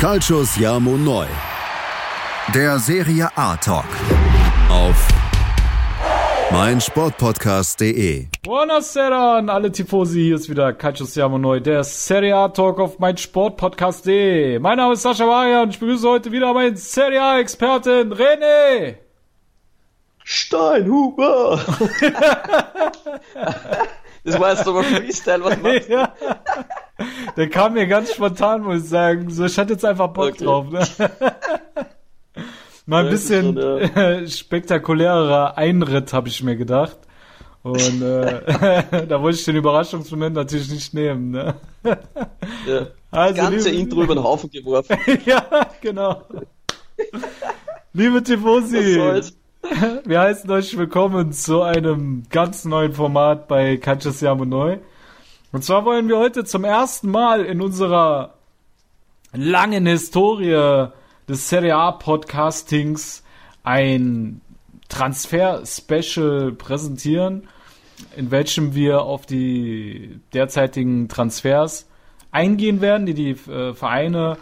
Calcius Jamo Neu. Der Serie A Talk. Auf meinsportpodcast.de. Buonasera an alle Tifosi. Hier ist wieder Calcius Jamo Neu, der Serie A Talk auf meinsportpodcast.de. Mein Name ist Sascha Waria und ich begrüße heute wieder meinen Serie A Experten René. Steinhuber! das war jetzt aber Freestyle, was machst du? Ja. Der kam mir ganz spontan, muss ich sagen. So, ich hatte jetzt einfach Bock Okay. drauf. Ne? Mal ein Ja, bisschen schon, äh, spektakulärer Einritt, habe ich mir gedacht. Und äh, da wollte ich den Überraschungsmoment natürlich nicht nehmen. Ne? Ja. Also, ganze liebe- Intro über den Haufen geworfen. ja, genau. Liebe Tifosi? wir heißen euch willkommen zu einem ganz neuen Format bei Kanchas Jamo Neu. Und zwar wollen wir heute zum ersten Mal in unserer langen Historie des Serie A Podcastings ein Transfer-Special präsentieren, in welchem wir auf die derzeitigen Transfers eingehen werden, die die äh, Vereine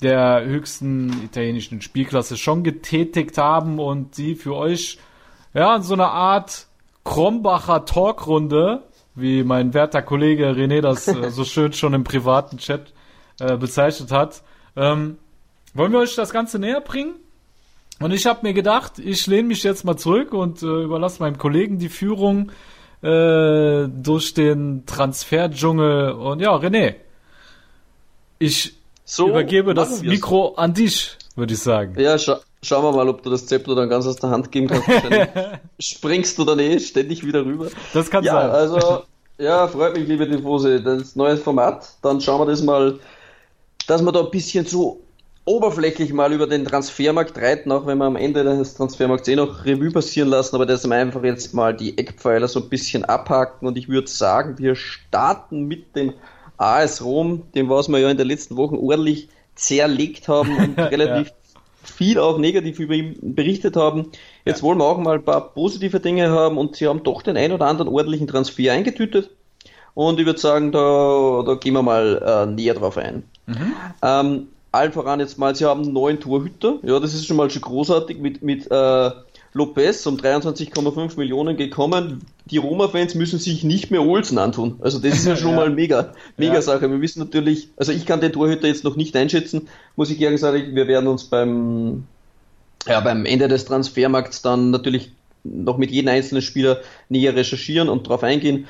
der höchsten italienischen Spielklasse schon getätigt haben und die für euch ja in so einer Art Krombacher Talkrunde, wie mein werter Kollege René das äh, so schön schon im privaten Chat äh, bezeichnet hat, ähm, wollen wir euch das Ganze näher bringen. Und ich habe mir gedacht, ich lehne mich jetzt mal zurück und äh, überlasse meinem Kollegen die Führung äh, durch den Transferdschungel. Und ja, René, ich So, übergebe das. Mikro an dich, würde ich sagen. Ja, scha schauen wir mal, ob du das Zepter dann ganz aus der Hand geben kannst. Springst du dann eh ständig wieder rüber. Das kann Ja, sein. also, ja, freut mich, liebe Tifose. Das neue Format. Dann schauen wir das mal, dass wir da ein bisschen so oberflächlich mal über den Transfermarkt reiten, auch wenn wir am Ende des Transfermarkts eh noch Revue passieren lassen, aber dass wir einfach jetzt mal die Eckpfeiler so ein bisschen abhaken und ich würde sagen, wir starten mit dem AS Rom, dem was wir ja in den letzten Wochen ordentlich zerlegt haben und relativ viel auch negativ über ihn berichtet haben. Jetzt wollen wir auch mal ein paar positive Dinge haben und sie haben doch den ein oder anderen ordentlichen Transfer eingetütet. Und ich würde sagen, da, da gehen wir mal äh, näher drauf ein. Ähm, allen voran jetzt mal, sie haben einen neuen Torhüter. Ja, das ist schon mal schon großartig mit, mit äh, Lopez um 23,5 Millionen gekommen. Die Roma-Fans müssen sich nicht mehr Olsen antun. Also das ist ja schon Ja. mal mega, mega Ja. Sache. Wir wissen natürlich, also ich kann den Torhüter jetzt noch nicht einschätzen, muss ich ehrlich sagen, wir werden uns beim, ja, beim Ende des Transfermarkts dann natürlich noch mit jedem einzelnen Spieler näher recherchieren und drauf eingehen.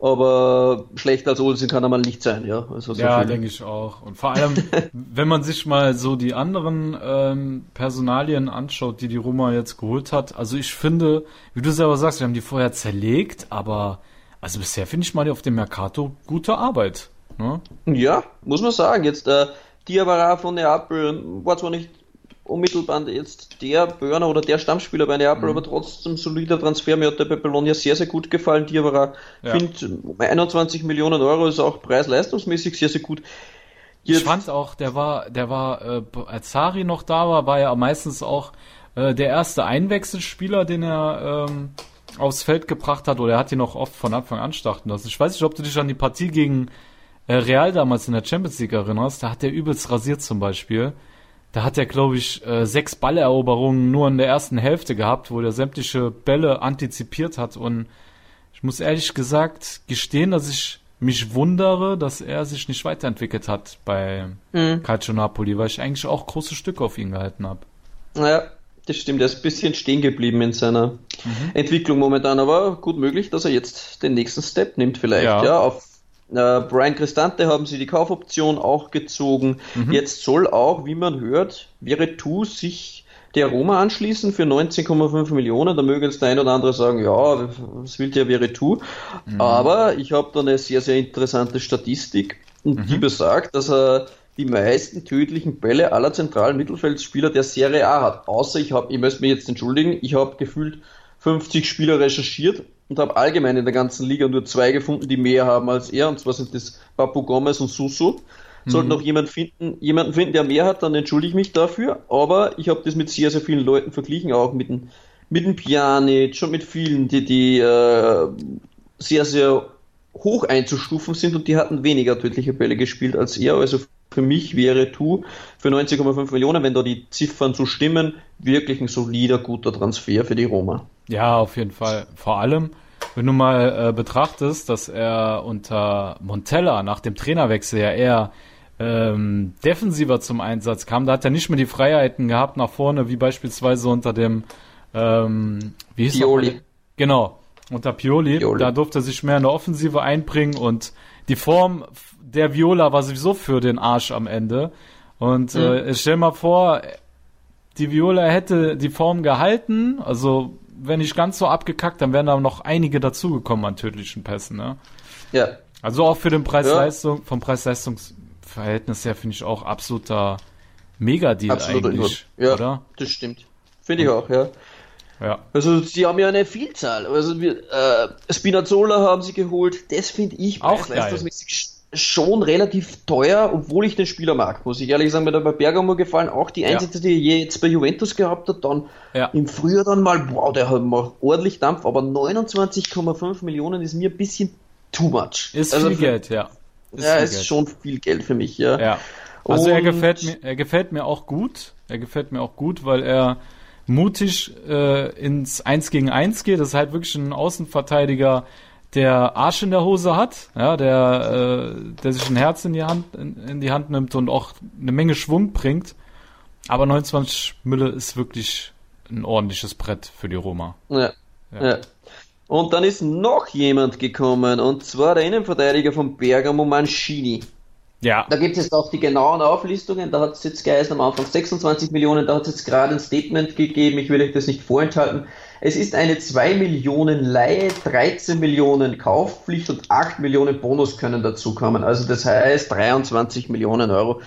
Aber schlechter als Olsen kann er mal nicht sein, ja. Also so Ja, denke ich auch. Und vor allem, wenn man sich mal so die anderen ähm, Personalien anschaut, die die Roma jetzt geholt hat. Also ich finde, wie du selber sagst, wir haben die vorher zerlegt, aber also bisher finde ich mal auf dem Mercato gute Arbeit. Ne? Ja, muss man sagen. Jetzt äh, Diawara von Neapel war zwar nicht unmittelbar jetzt der Burner oder der Stammspieler bei Neapel, Mhm. aber trotzdem solider Transfer. Mir hat der bei Bologna sehr, sehr gut gefallen. Diawara, Ja. finde 21 Millionen Euro ist auch preis-leistungsmäßig sehr, sehr gut. Ich Jetzt- fand auch, der war, der war, äh, als Sari noch da war, war er meistens auch äh, der erste Einwechselspieler, den er ähm, aufs Feld gebracht hat, oder er hat ihn auch oft von Anfang an starten lassen. Ich weiß nicht, ob du dich an die Partie gegen äh, Real damals in der Champions League erinnerst. Da hat er übelst rasiert zum Beispiel. Da hat er, glaube ich, äh, sechs Balleroberungen nur in der ersten Hälfte gehabt, wo er sämtliche Bälle antizipiert hat. Und ich muss ehrlich gesagt gestehen, dass ich mich wundere, dass er sich nicht weiterentwickelt hat bei Mhm. Calcio Napoli, weil ich eigentlich auch große Stücke auf ihn gehalten habe. Naja, das stimmt. Er ist ein bisschen stehen geblieben in seiner Entwicklung momentan, aber gut möglich, dass er jetzt den nächsten Step nimmt vielleicht. Ja. Ja, auf äh, Brian Cristante haben sie die Kaufoption auch gezogen. Jetzt soll auch, wie man hört, Veretout sich der Roma anschließen für 19,5 Millionen. Da möge jetzt der ein oder andere sagen, ja, was will der Veretout? Aber ich habe da eine sehr, sehr interessante Statistik und die besagt, dass er die meisten tödlichen Bälle aller zentralen Mittelfeldspieler der Serie A hat. Außer ich habe, ich möchte mich jetzt entschuldigen, ich habe gefühlt 50 Spieler recherchiert und habe allgemein in der ganzen Liga nur zwei gefunden, die mehr haben als er. Und zwar sind das Papu Gomez und Suso. Sollte noch jemand finden, jemanden finden, der mehr hat, dann entschuldige ich mich dafür. Aber ich habe das mit sehr, sehr vielen Leuten verglichen, auch mit dem, mit dem Pjanic und mit vielen, die, die äh, sehr, sehr hoch einzustufen sind und die hatten weniger tödliche Bälle gespielt als er. Also für mich wäre Tu für 90,5 Millionen, wenn da die Ziffern so stimmen, wirklich ein solider, guter Transfer für die Roma. Ja, auf jeden Fall. Vor allem, wenn du mal äh, betrachtest, dass er unter Montella nach dem Trainerwechsel ja eher ähm, defensiver zum Einsatz kam, da hat er nicht mehr die Freiheiten gehabt nach vorne, wie beispielsweise unter dem ähm, wie hieß Pioli. Genau, unter Pioli. Pioli. Da durfte er sich mehr in der Offensive einbringen und die Form der Viola war sowieso für den Arsch am Ende. Und Mhm. äh, stell mal vor, die Viola hätte die Form gehalten, also wenn nicht ganz so abgekackt, dann wären da noch einige dazugekommen an tödlichen Pässen. Ne? Ja, Also auch für den Preis-Leistung, vom Preis-Leistungs-Verhältnis her finde ich auch absoluter Mega-Deal absolut. eigentlich, Ja, oder? das stimmt. Finde ich auch, ja. Ja. Also sie haben ja eine Vielzahl. Also wir, äh, Spinazzola haben sie geholt. Das finde ich Auch preis-leistungsmäßig sch- schon relativ teuer, obwohl ich den Spieler mag. Muss ich ehrlich sagen, mir er bei Bergamo gefallen. Auch die Ja. Einsätze, die er jetzt bei Juventus gehabt hat, dann Ja. im Frühjahr dann mal, wow, der hat mal ordentlich Dampf, aber 29,5 Millionen ist mir ein bisschen too much. Ist also viel für- Geld, ja. Ist ja, ist Geld. schon viel Geld für mich, ja. Ja. Also er gefällt mir, er gefällt mir auch gut. Er gefällt mir auch gut, weil er mutig äh, ins Eins gegen Eins geht. Das ist halt wirklich ein Außenverteidiger, der Arsch in der Hose hat, ja, der, äh, der sich ein Herz in die Hand in, in die Hand nimmt und auch eine Menge Schwung bringt. Aber 29 Mülle ist wirklich ein ordentliches Brett für die Roma. Ja. Ja. ja. Und dann ist noch jemand gekommen, und zwar der Innenverteidiger von Bergamo Mancini. Ja, Da gibt es jetzt auch die genauen Auflistungen, da hat es jetzt geheißen am Anfang 26 Millionen, da hat es jetzt gerade ein Statement gegeben, ich will euch das nicht vorenthalten. Es ist eine 2 Millionen Leihe, 13 Millionen Kaufpflicht und 8 Millionen Bonus können dazukommen. Also das heißt 23 Millionen Euro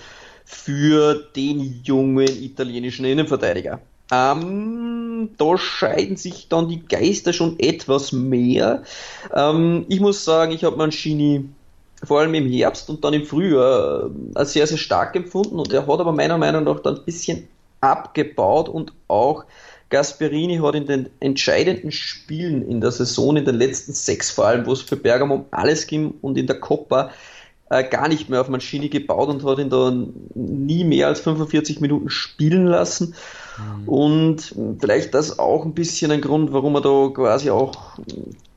für den jungen italienischen Innenverteidiger. Ähm, da scheiden sich dann die Geister schon etwas mehr. Ähm, ich muss sagen, ich habe Mancini vor allem im Herbst und dann im Frühjahr äh, als sehr, sehr stark empfunden und er hat aber meiner Meinung nach dann ein bisschen abgebaut und auch Gasperini hat in den entscheidenden Spielen in der Saison, in den letzten sechs vor allem, wo es für Bergamo um alles ging und in der Coppa äh, gar nicht mehr auf Mancini gebaut und hat ihn da nie mehr als 45 Minuten spielen lassen. Und vielleicht das auch ein bisschen ein Grund, warum er da quasi auch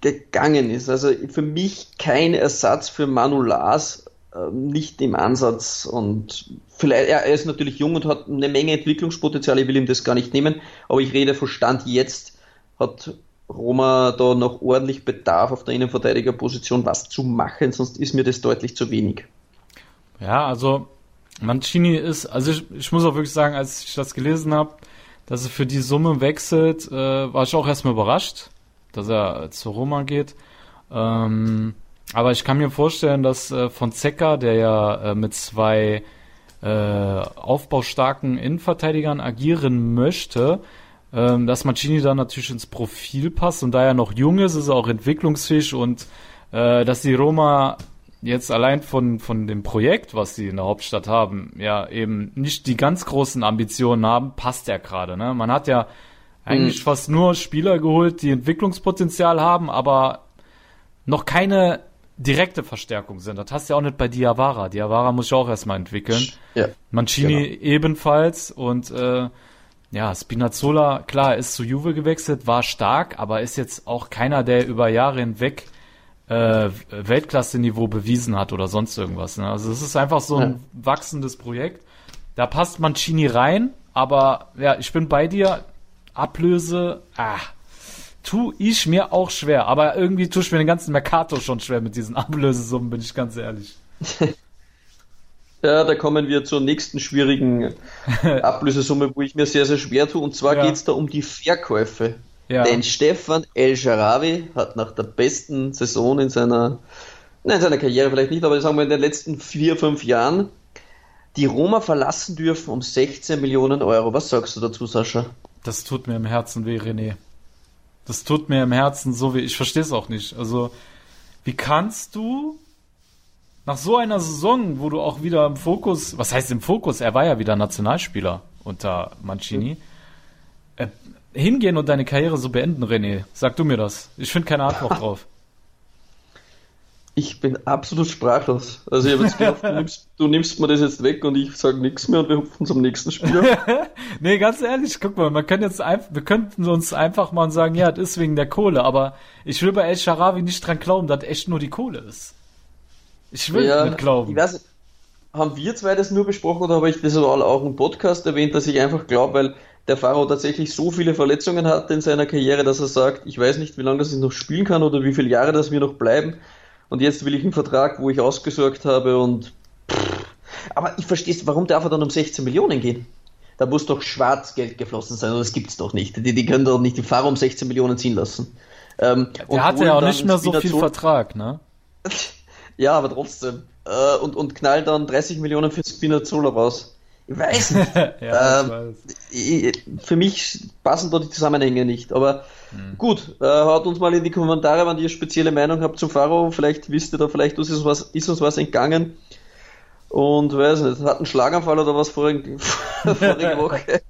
gegangen ist. Also für mich kein Ersatz für Manu Lars, äh, nicht im Ansatz. Und vielleicht, er, ist natürlich jung und hat eine Menge Entwicklungspotenzial, ich will ihm das gar nicht nehmen, aber ich rede von Stand jetzt, hat Roma da noch ordentlich Bedarf auf der Innenverteidigerposition was zu machen, sonst ist mir das deutlich zu wenig. Ja, also Mancini ist, also ich, ich muss auch wirklich sagen, als ich das gelesen habe, dass er für die Summe wechselt, äh, war ich auch erstmal überrascht, dass er zur Roma geht. Ähm, aber ich kann mir vorstellen, dass äh, von Zecker, der ja äh, mit zwei äh, aufbaustarken Innenverteidigern agieren möchte, ähm, dass Mancini dann natürlich ins Profil passt und da er noch jung ist, ist er auch entwicklungsfähig und äh, dass die Roma jetzt allein von, von dem Projekt, was sie in der Hauptstadt haben, ja eben nicht die ganz großen Ambitionen haben, passt ja gerade. Ne? Man hat ja eigentlich fast nur Spieler geholt, die Entwicklungspotenzial haben, aber noch keine direkte Verstärkung sind. Das hast du ja auch nicht bei Diawara. Diawara muss ich auch erstmal entwickeln. Ja. Mancini ebenfalls und äh, ja, Spinazzola, klar, ist zu Juve gewechselt, war stark, aber ist jetzt auch keiner, der über Jahre hinweg äh, Weltklasse-Niveau bewiesen hat oder sonst irgendwas. Ne? Also es ist einfach so ein wachsendes Projekt. Da passt Mancini rein, aber ja, ich bin bei dir. Ablöse, ah, tu ich mir auch schwer. Aber irgendwie tue ich mir den ganzen Mercato schon schwer mit diesen Ablösesummen, bin ich ganz ehrlich. Ja, da kommen wir zur nächsten schwierigen Ablösesumme, wo ich mir sehr, sehr schwer tue. Und zwar Ja. geht's da um die Verkäufe. Ja. Denn Stefan El Sharawi hat nach der besten Saison in seiner, nein, in seiner Karriere vielleicht nicht, aber sagen wir in den letzten vier, fünf Jahren die Roma verlassen dürfen um 16 Millionen Euro. Was sagst du dazu, Sascha? Das tut mir im Herzen weh, René. Das tut mir im Herzen so weh. Ich verstehe es auch nicht. Also, wie kannst du nach so einer Saison, wo du auch wieder im Fokus, was heißt im Fokus? Er war ja wieder Nationalspieler unter Mancini. Äh, hingehen und deine Karriere so beenden, René? Sag du mir das. Ich finde keine Antwort drauf. Ich bin absolut sprachlos. Also ich habe jetzt gehofft, du nimmst, du nimmst mir das jetzt weg und ich sage nichts mehr und wir hupfen zum nächsten Spiel. nee, ganz ehrlich, guck mal, man kann jetzt einfach, wir könnten uns einfach mal sagen, ja, das ist wegen der Kohle, aber ich will bei El Sharawi nicht dran glauben, dass echt nur die Kohle ist. Ich will ja, nicht glauben. Ich weiß, haben wir zwei das nur besprochen oder habe ich das auch im Podcast erwähnt, dass ich einfach glaube, weil der Fahrer tatsächlich so viele Verletzungen hatte in seiner Karriere, dass er sagt, ich weiß nicht, wie lange das ich noch spielen kann oder wie viele Jahre das mir noch bleiben und jetzt will ich einen Vertrag, wo ich ausgesorgt habe und. Pff. Aber ich verstehe warum darf er dann um 16 Millionen gehen? Da muss doch Schwarzgeld geflossen sein, das gibt es doch nicht. Die, die können doch nicht den Fahrer um 16 Millionen ziehen lassen. Ähm, der hatte ja auch nicht mehr so viel Vertrag, ne? ja, aber trotzdem. Äh, und, und knallt dann 30 Millionen für Spinazzola raus. Ich weiß nicht. ja, ich weiß. Für mich passen da die Zusammenhänge nicht. Aber mhm. gut, äh, haut uns mal in die Kommentare, wenn ihr spezielle Meinung habt zum Faro. Vielleicht wisst ihr da, vielleicht ist uns was, ist uns was entgangen. Und weiß nicht, hat einen Schlaganfall oder was vorige, vorige Woche,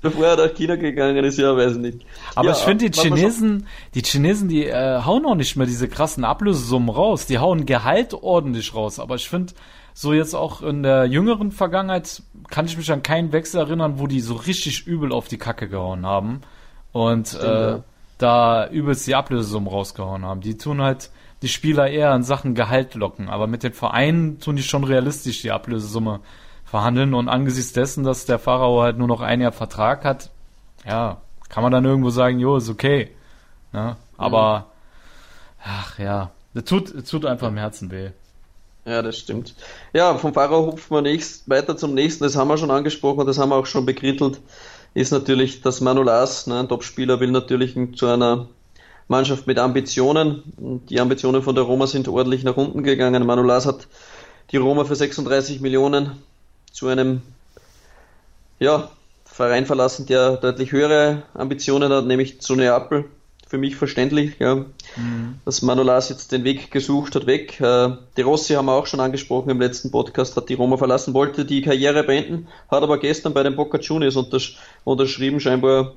bevor er nach China gegangen ist, ja, weiß ich nicht. Aber ja, ich finde, die Chinesen, die Chinesen, die äh, hauen auch nicht mehr diese krassen Ablösesummen raus. Die hauen Gehalt ordentlich raus. Aber ich finde, so jetzt auch in der jüngeren Vergangenheit kann ich mich an keinen Wechsel erinnern, wo die so richtig übel auf die Kacke gehauen haben und Stimmt, äh, ja. da übelst die Ablösesummen rausgehauen haben. Die tun halt die Spieler eher in Sachen Gehalt locken, aber mit den Vereinen tun die schon realistisch die Ablösesumme verhandeln und angesichts dessen, dass der Pharao halt nur noch ein Jahr Vertrag hat, ja, kann man dann irgendwo sagen, jo, ist okay. Ne? Aber, mhm. ach ja, das tut, das tut einfach im Herzen weh. Ja, das stimmt. Ja, vom Fahrer hupfen wir nächst, weiter zum nächsten, das haben wir schon angesprochen, das haben wir auch schon bekrittelt, ist natürlich, dass Manolas, ne, ein Topspieler, will natürlich zu einer Mannschaft mit Ambitionen. Die Ambitionen von der Roma sind ordentlich nach unten gegangen. Manolas hat die Roma für 36 Millionen zu einem ja, Verein verlassen, der deutlich höhere Ambitionen hat, nämlich zu Neapel für mich verständlich, ja, mhm. dass Manolas jetzt den Weg gesucht hat, weg. Äh, De Rossi haben wir auch schon angesprochen im letzten Podcast, hat die Roma verlassen, wollte die Karriere beenden, hat aber gestern bei den Boca Juniors untersch unterschrieben, scheinbar.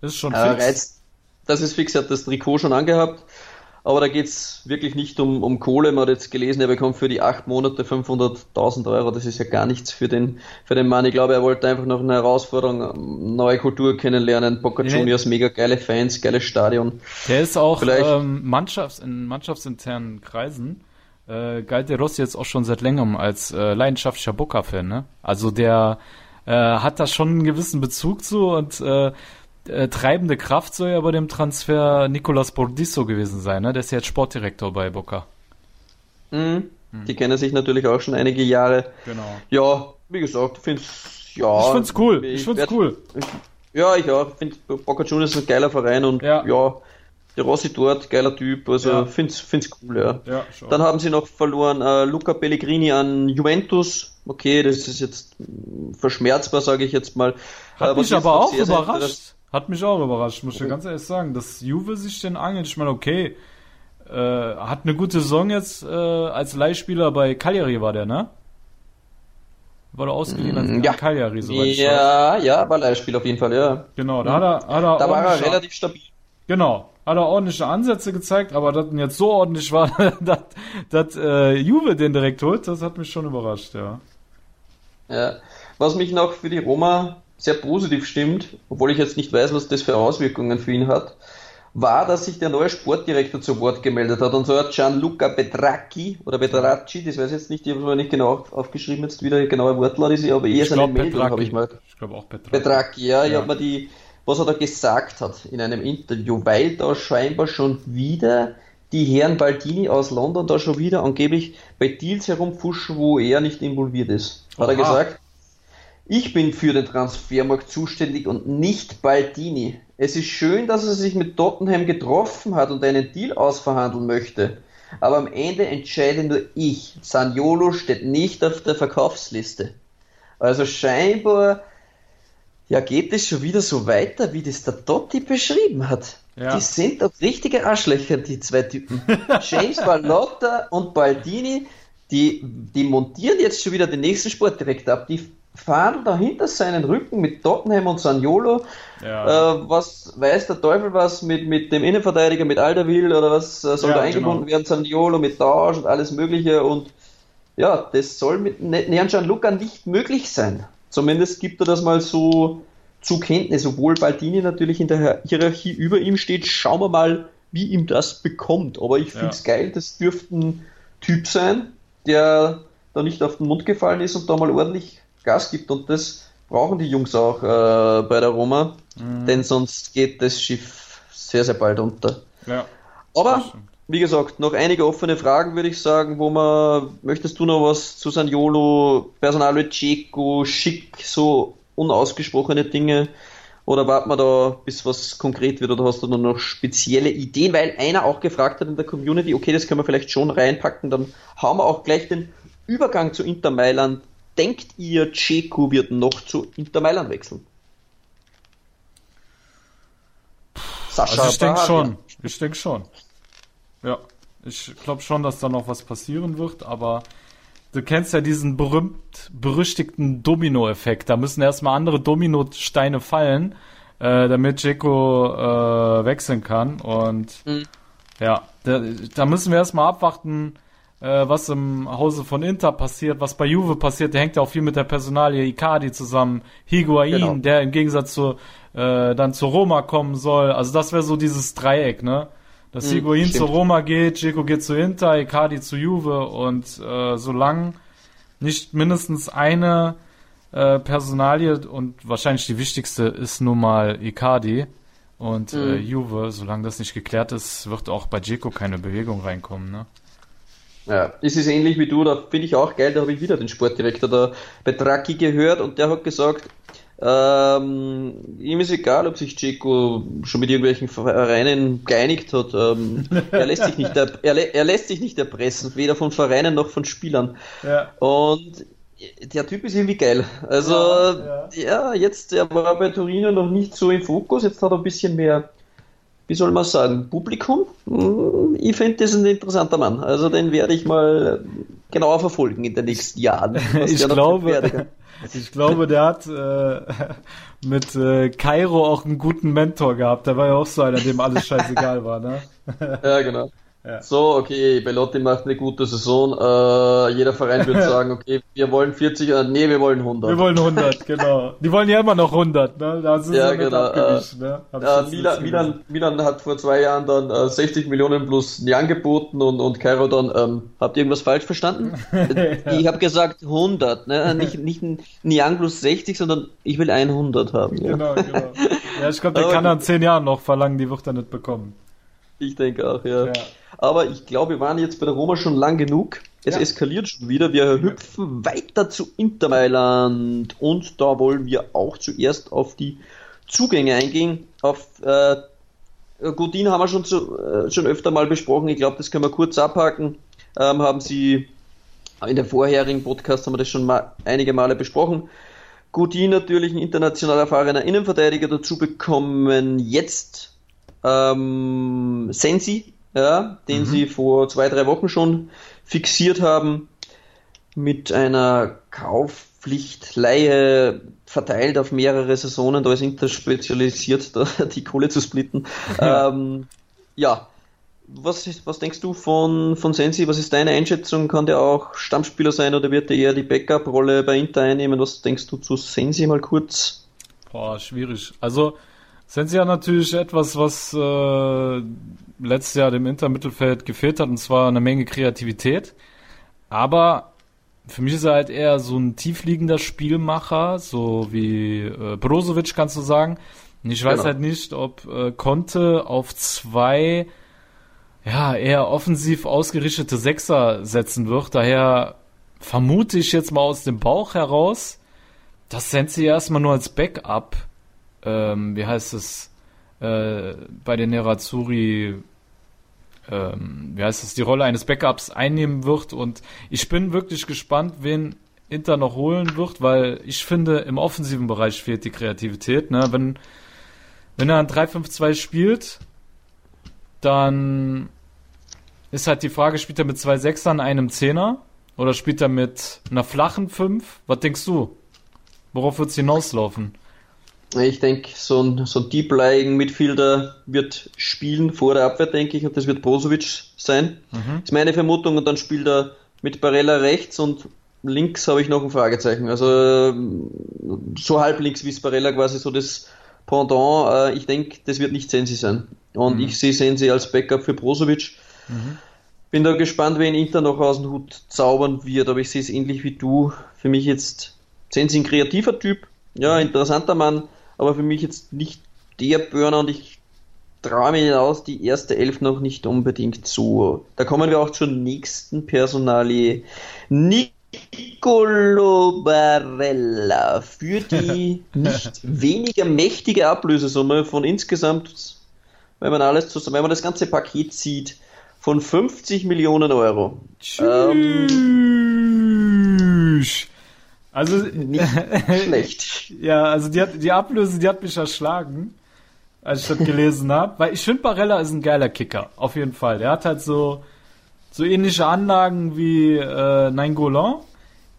Das ist schon äh, fix. Reizt, das ist fix, er hat das Trikot schon angehabt. Aber da geht's wirklich nicht um, um Kohle. Man hat jetzt gelesen, er bekommt für die acht Monate 500.000 Euro. Das ist ja gar nichts für den, für den Mann. Ich glaube, er wollte einfach noch eine Herausforderung, neue Kultur kennenlernen. Boca nee. Juniors, mega geile Fans, geiles Stadion. Der ist auch ähm, Mannschafts-, in mannschaftsinternen Kreisen äh, galt der Rossi jetzt auch schon seit längerem als äh, leidenschaftlicher Boca-Fan. Ne? Also der äh, hat da schon einen gewissen Bezug zu und äh, äh, treibende Kraft soll ja bei dem Transfer Nicolas Bordisso gewesen sein, ne? Der ist ja jetzt Sportdirektor bei Boca. Mhm. Mhm. Die kennen sich natürlich auch schon einige Jahre. Genau. Ja, wie gesagt, find's ja. Ich find's cool. Ich, ich find's werd, cool. ja, ich auch. Finde Boca Juniors ist ein geiler Verein und ja, ja der Rossi dort, geiler Typ, also ja. find's, find's cool, ja. ja Dann haben sie noch verloren äh, Luca Pellegrini an Juventus. Okay, das ist jetzt verschmerzbar, sage ich jetzt mal. Hat äh, mich aber auch überrascht. Hat mich auch überrascht, muss ich dir ganz ehrlich sagen, dass Juve sich den angelt. Ich meine, okay, äh, hat eine gute Saison jetzt äh, als Leihspieler bei Cagliari war der, ne? War der ausgeliehen als mm, ja. Cagliari, soweit ich Ja, weiß. ja, war Leihspieler auf jeden Fall, ja. Genau, da hat er, hat er Da war er relativ stabil. Genau, hat er ordentliche Ansätze gezeigt, aber dass er jetzt so ordentlich war, dass, dass äh, Juve den direkt holt, das hat mich schon überrascht, ja. Ja, was mich noch für die Roma sehr positiv stimmt, obwohl ich jetzt nicht weiß, was das für Auswirkungen für ihn hat, war, dass sich der neue Sportdirektor zu Wort gemeldet hat. Und so hat Gianluca Petracchi oder Petracci, das weiß ich jetzt nicht, ich habe nicht genau aufgeschrieben, jetzt wieder genaue Wortlaut ist, aber eher seine Meldung habe ich mal. Ich glaube auch Petracchi. Petracchi, ja, ja. ich habe mir die, was er da gesagt hat in einem Interview, weil da scheinbar schon wieder die Herren Baldini aus London da schon wieder angeblich bei Deals herumfuschen, wo er nicht involviert ist. Hat Aha. er gesagt. Ich bin für den Transfermarkt zuständig und nicht Baldini. Es ist schön, dass er sich mit Tottenham getroffen hat und einen Deal ausverhandeln möchte. Aber am Ende entscheide nur ich. Saniolo steht nicht auf der Verkaufsliste. Also scheinbar, ja, geht es schon wieder so weiter, wie das der Totti beschrieben hat. Ja. Die sind doch richtige Arschlöcher, die zwei Typen. James Ballotta und Baldini die, die montieren jetzt schon wieder den nächsten Sportdirektor ab. Die fahren dahinter seinen Rücken mit Tottenham und Saniolo. Ja. Äh, was weiß der Teufel was mit, mit dem Innenverteidiger, mit Alderwill oder was äh, soll ja, da eingebunden genau. werden? Saniolo mit Tausch und alles Mögliche und ja, das soll mit ne-, Nean Gianluca nicht möglich sein. Zumindest gibt er das mal so zu Kenntnis, obwohl Baldini natürlich in der Hierarchie über ihm steht. Schauen wir mal, wie ihm das bekommt. Aber ich finde es ja. geil, das dürfte ein Typ sein, der da nicht auf den Mund gefallen ist und da mal ordentlich Gas gibt. Und das brauchen die Jungs auch äh, bei der Roma, mhm. denn sonst geht das Schiff sehr, sehr bald unter. Ja, Aber wie gesagt, noch einige offene Fragen, würde ich sagen, wo man, möchtest du noch was zu Saniolo, Personale Ceco, Schick, so unausgesprochene Dinge? Oder warten wir da, bis was konkret wird, oder hast du dann noch spezielle Ideen? Weil einer auch gefragt hat in der Community, okay, das können wir vielleicht schon reinpacken, dann haben wir auch gleich den Übergang zu Inter Mailand. Denkt ihr, Ceco wird noch zu Inter Mailand wechseln? Sascha also ich denke schon. Ich denke schon. Ja, ich glaube schon, dass da noch was passieren wird, aber du kennst ja diesen berühmt berüchtigten Domino-Effekt. Da müssen erstmal andere Dominosteine fallen, äh, damit Jeko äh, wechseln kann. Und mhm. ja, da, da, müssen wir erstmal abwarten, äh, was im Hause von Inter passiert, was bei Juve passiert. Der hängt ja auch viel mit der Personalie Icardi zusammen. Higuain, genau. der im Gegensatz zu äh, dann zu Roma kommen soll. Also das wäre so dieses Dreieck, ne? Dass Higuain hm, zu Roma geht, Dzeko geht zu Inter, Icardi zu Juve und äh, solange nicht mindestens eine äh, Personalie und wahrscheinlich die wichtigste ist nun mal Icardi und mhm. äh, hm. Juve, solange das nicht geklärt ist, wird auch bei Dzeko keine Bewegung reinkommen, ne? Ja, es ist ähnlich wie du, da finde ich auch geil, da habe ich wieder den Sportdirektor da bei Draghi gehört und der hat gesagt, ähm, ihm ist egal, ob sich Chico schon mit irgendwelchen Vereinen geeinigt hat. Ähm, er, lässt sich nicht er, er, lässt sich nicht erpressen, weder von Vereinen noch von Spielern. Ja. Und der Typ ist irgendwie geil. Also, ja, ja. ja, jetzt, er war bei Torino noch nicht so im Fokus, jetzt hat er ein bisschen mehr, wie soll man sagen, Publikum. Hm, ich finde, das ist ein interessanter Mann. Also, den werde ich mal genauer verfolgen in den nächsten Jahren. ich glaube, ich glaube, der hat äh, mit äh, Kairo auch einen guten Mentor gehabt. Der war ja auch so einer, dem alles scheißegal war, ne? ja, genau. Ja. So, okay, Belotti macht eine gute Saison. Äh, jeder Verein wird sagen, okay, wir wollen 40, äh, nee, wir wollen 100. Wir wollen 100, genau. Die wollen ja immer noch 100, ne? Da sind ja, genau. Äh, ne? Äh, Milan, Milan, Milan, hat vor zwei Jahren dann äh, 60 Millionen plus nie angeboten und, und Cairo dann, ähm, habt ihr irgendwas falsch verstanden? ja. Ich habe gesagt 100, ne? Nicht, nicht Niang plus 60, sondern ich will 100 haben. Ja. Genau, genau. Ja, ich glaube, der kann er in 10 Jahren noch verlangen, die wird er nicht bekommen. Ich denke auch, ja. ja. Aber ich glaube, wir waren jetzt bei der Roma schon lang genug. Es ja. eskaliert schon wieder. Wir hüpfen weiter zu Inter Mailand und da wollen wir auch zuerst auf die Zugänge eingehen. Auf äh, Godin haben wir schon, zu, äh, schon öfter mal besprochen. Ich glaube, das können wir kurz abhaken. Ähm, haben Sie in der vorherigen Podcast haben wir das schon mal einige Male besprochen. Godin natürlich ein international erfahrener Innenverteidiger dazu bekommen. Jetzt ähm, Sensi, ja, den mhm. sie vor zwei, drei Wochen schon fixiert haben, mit einer Kaufpflichtleihe verteilt auf mehrere Saisonen, da ist Inter spezialisiert, da die Kohle zu splitten. Ja, ähm, ja. Was, was denkst du von, von Sensi? Was ist deine Einschätzung? Kann der auch Stammspieler sein oder wird er eher die Backup-Rolle bei Inter einnehmen? Was denkst du zu Sensi mal kurz? Boah, schwierig. Also, sie ja natürlich etwas, was äh, letztes Jahr dem Intermittelfeld gefehlt hat, und zwar eine Menge Kreativität. Aber für mich ist er halt eher so ein tiefliegender Spielmacher, so wie äh, Brozovic kannst du sagen. Und ich weiß genau. halt nicht, ob äh, Conte auf zwei ja, eher offensiv ausgerichtete Sechser setzen wird. Daher vermute ich jetzt mal aus dem Bauch heraus, dass Sensi erstmal nur als Backup ähm, wie heißt es, äh, bei den Nerazzurri, ähm, wie heißt es, die Rolle eines Backups einnehmen wird. Und ich bin wirklich gespannt, wen Inter noch holen wird, weil ich finde, im offensiven Bereich fehlt die Kreativität. Ne? Wenn, wenn er ein 3-5-2 spielt, dann ist halt die Frage, spielt er mit zwei Sechsern, einem Zehner? Oder spielt er mit einer flachen 5? Was denkst du? Worauf wird es hinauslaufen? Ich denke, so ein, so ein Deep-Lying Midfielder wird spielen vor der Abwehr, denke ich, und das wird Brozovic sein. Mhm. Ist meine Vermutung, und dann spielt er mit Barella rechts und links habe ich noch ein Fragezeichen. Also so halblinks wie es Barella quasi so das Pendant. Äh, ich denke, das wird nicht Sensi sein. Und mhm. ich sehe Sensi als Backup für Brozovic. Mhm. Bin da gespannt, wen Inter noch aus dem Hut zaubern wird, aber ich sehe es ähnlich wie du. Für mich jetzt Sensi ein kreativer Typ, ja, interessanter Mann, aber für mich jetzt nicht der Burner und ich traue mir aus, die erste Elf noch nicht unbedingt zu. Da kommen wir auch zur nächsten Personalie. Nicolo Barella für die nicht weniger mächtige Ablösesumme von insgesamt, wenn man alles zusammen, wenn man das ganze Paket sieht, von 50 Millionen Euro. Tschüss. Ähm, also nicht schlecht. Ja, also die, hat, die Ablöse, die hat mich erschlagen, als ich das gelesen habe. Weil ich finde, Barella ist ein geiler Kicker, auf jeden Fall. Der hat halt so, so ähnliche Anlagen wie äh, Nainggolan,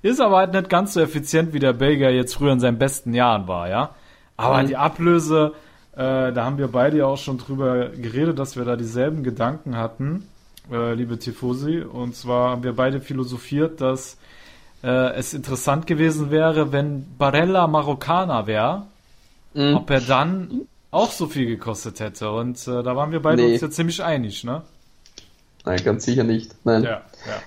ist aber halt nicht ganz so effizient, wie der Belgier jetzt früher in seinen besten Jahren war, ja. Aber mhm. die Ablöse, äh, da haben wir beide ja auch schon drüber geredet, dass wir da dieselben Gedanken hatten, äh, liebe Tifosi. Und zwar haben wir beide philosophiert, dass äh, es interessant gewesen wäre, wenn Barella Marokkaner wäre, mhm. ob er dann auch so viel gekostet hätte. Und äh, da waren wir beide nee. uns ja ziemlich einig, ne? Nein, ganz sicher nicht. Nein. Ja, ja.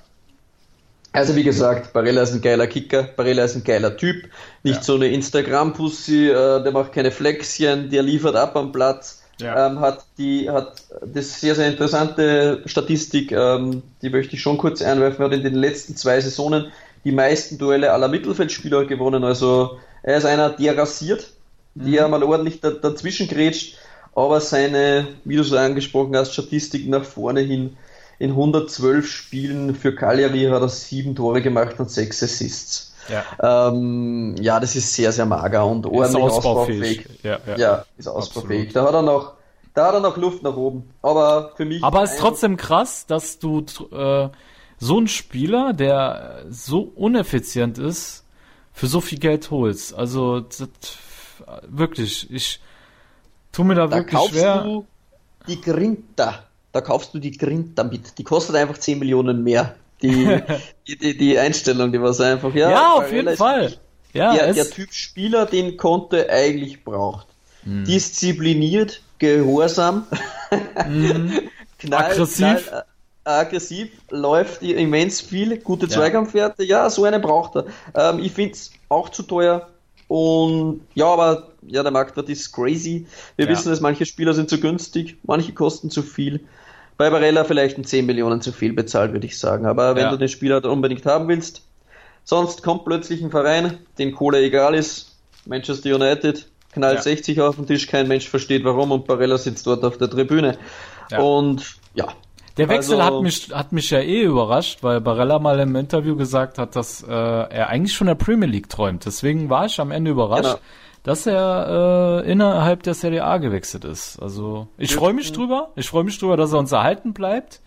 Also wie gesagt, Barella ist ein geiler Kicker, Barella ist ein geiler Typ, nicht ja. so eine Instagram-Pussy, äh, der macht keine Flexchen, der liefert ab am Platz, ja. ähm, hat die hat das sehr, sehr interessante Statistik, ähm, die möchte ich schon kurz einwerfen, hat in den letzten zwei Saisonen die meisten Duelle aller Mittelfeldspieler gewonnen. Also er ist einer, der rasiert, mhm. der mal ordentlich da, dazwischen grätscht, aber seine, wie du so angesprochen hast, Statistik nach vorne hin. In 112 Spielen für Cagliari hat er sieben Tore gemacht und sechs Assists. Ja, ähm, ja das ist sehr, sehr mager und ordentlich ausbaufähig. Ja, ja. ja, ist ausbaufähig. Da hat er noch da hat er noch Luft nach oben. Aber für mich. Aber es ist trotzdem krass, dass du äh, so ein Spieler, der so uneffizient ist, für so viel Geld holst. Also das, wirklich, ich tu mir da, da wirklich kaufst schwer. Du die Grinta, da kaufst du die Grinta mit. Die kostet einfach 10 Millionen mehr. Die, die, die, die, Einstellung, die war so einfach, ja. Ja, auf jeden Fall. Ja, der, der Typ Spieler, den Conte eigentlich braucht. Hm. Diszipliniert, gehorsam, mhm. knall, aggressiv. Knall, aggressiv, läuft immens viel, gute ja. Zweikampfwerte. Ja, so einen braucht er. Ähm, ich finde es auch zu teuer. Und ja, aber ja, der Marktwert ist crazy. Wir ja. wissen, dass manche Spieler sind zu günstig, manche kosten zu viel. Bei Barella vielleicht ein 10 Millionen zu viel bezahlt, würde ich sagen. Aber wenn ja. du den Spieler unbedingt haben willst, sonst kommt plötzlich ein Verein, den Kohle egal ist, Manchester United, knallt ja. 60 auf den Tisch, kein Mensch versteht warum und Barella sitzt dort auf der Tribüne. Und ja, der Wechsel also, hat mich hat mich ja eh überrascht, weil Barella mal im Interview gesagt hat, dass äh, er eigentlich schon der Premier League träumt. Deswegen war ich am Ende überrascht, genau. dass er äh, innerhalb der Serie A gewechselt ist. Also ich freue mich drüber. Ich freue mich drüber, dass er uns erhalten bleibt.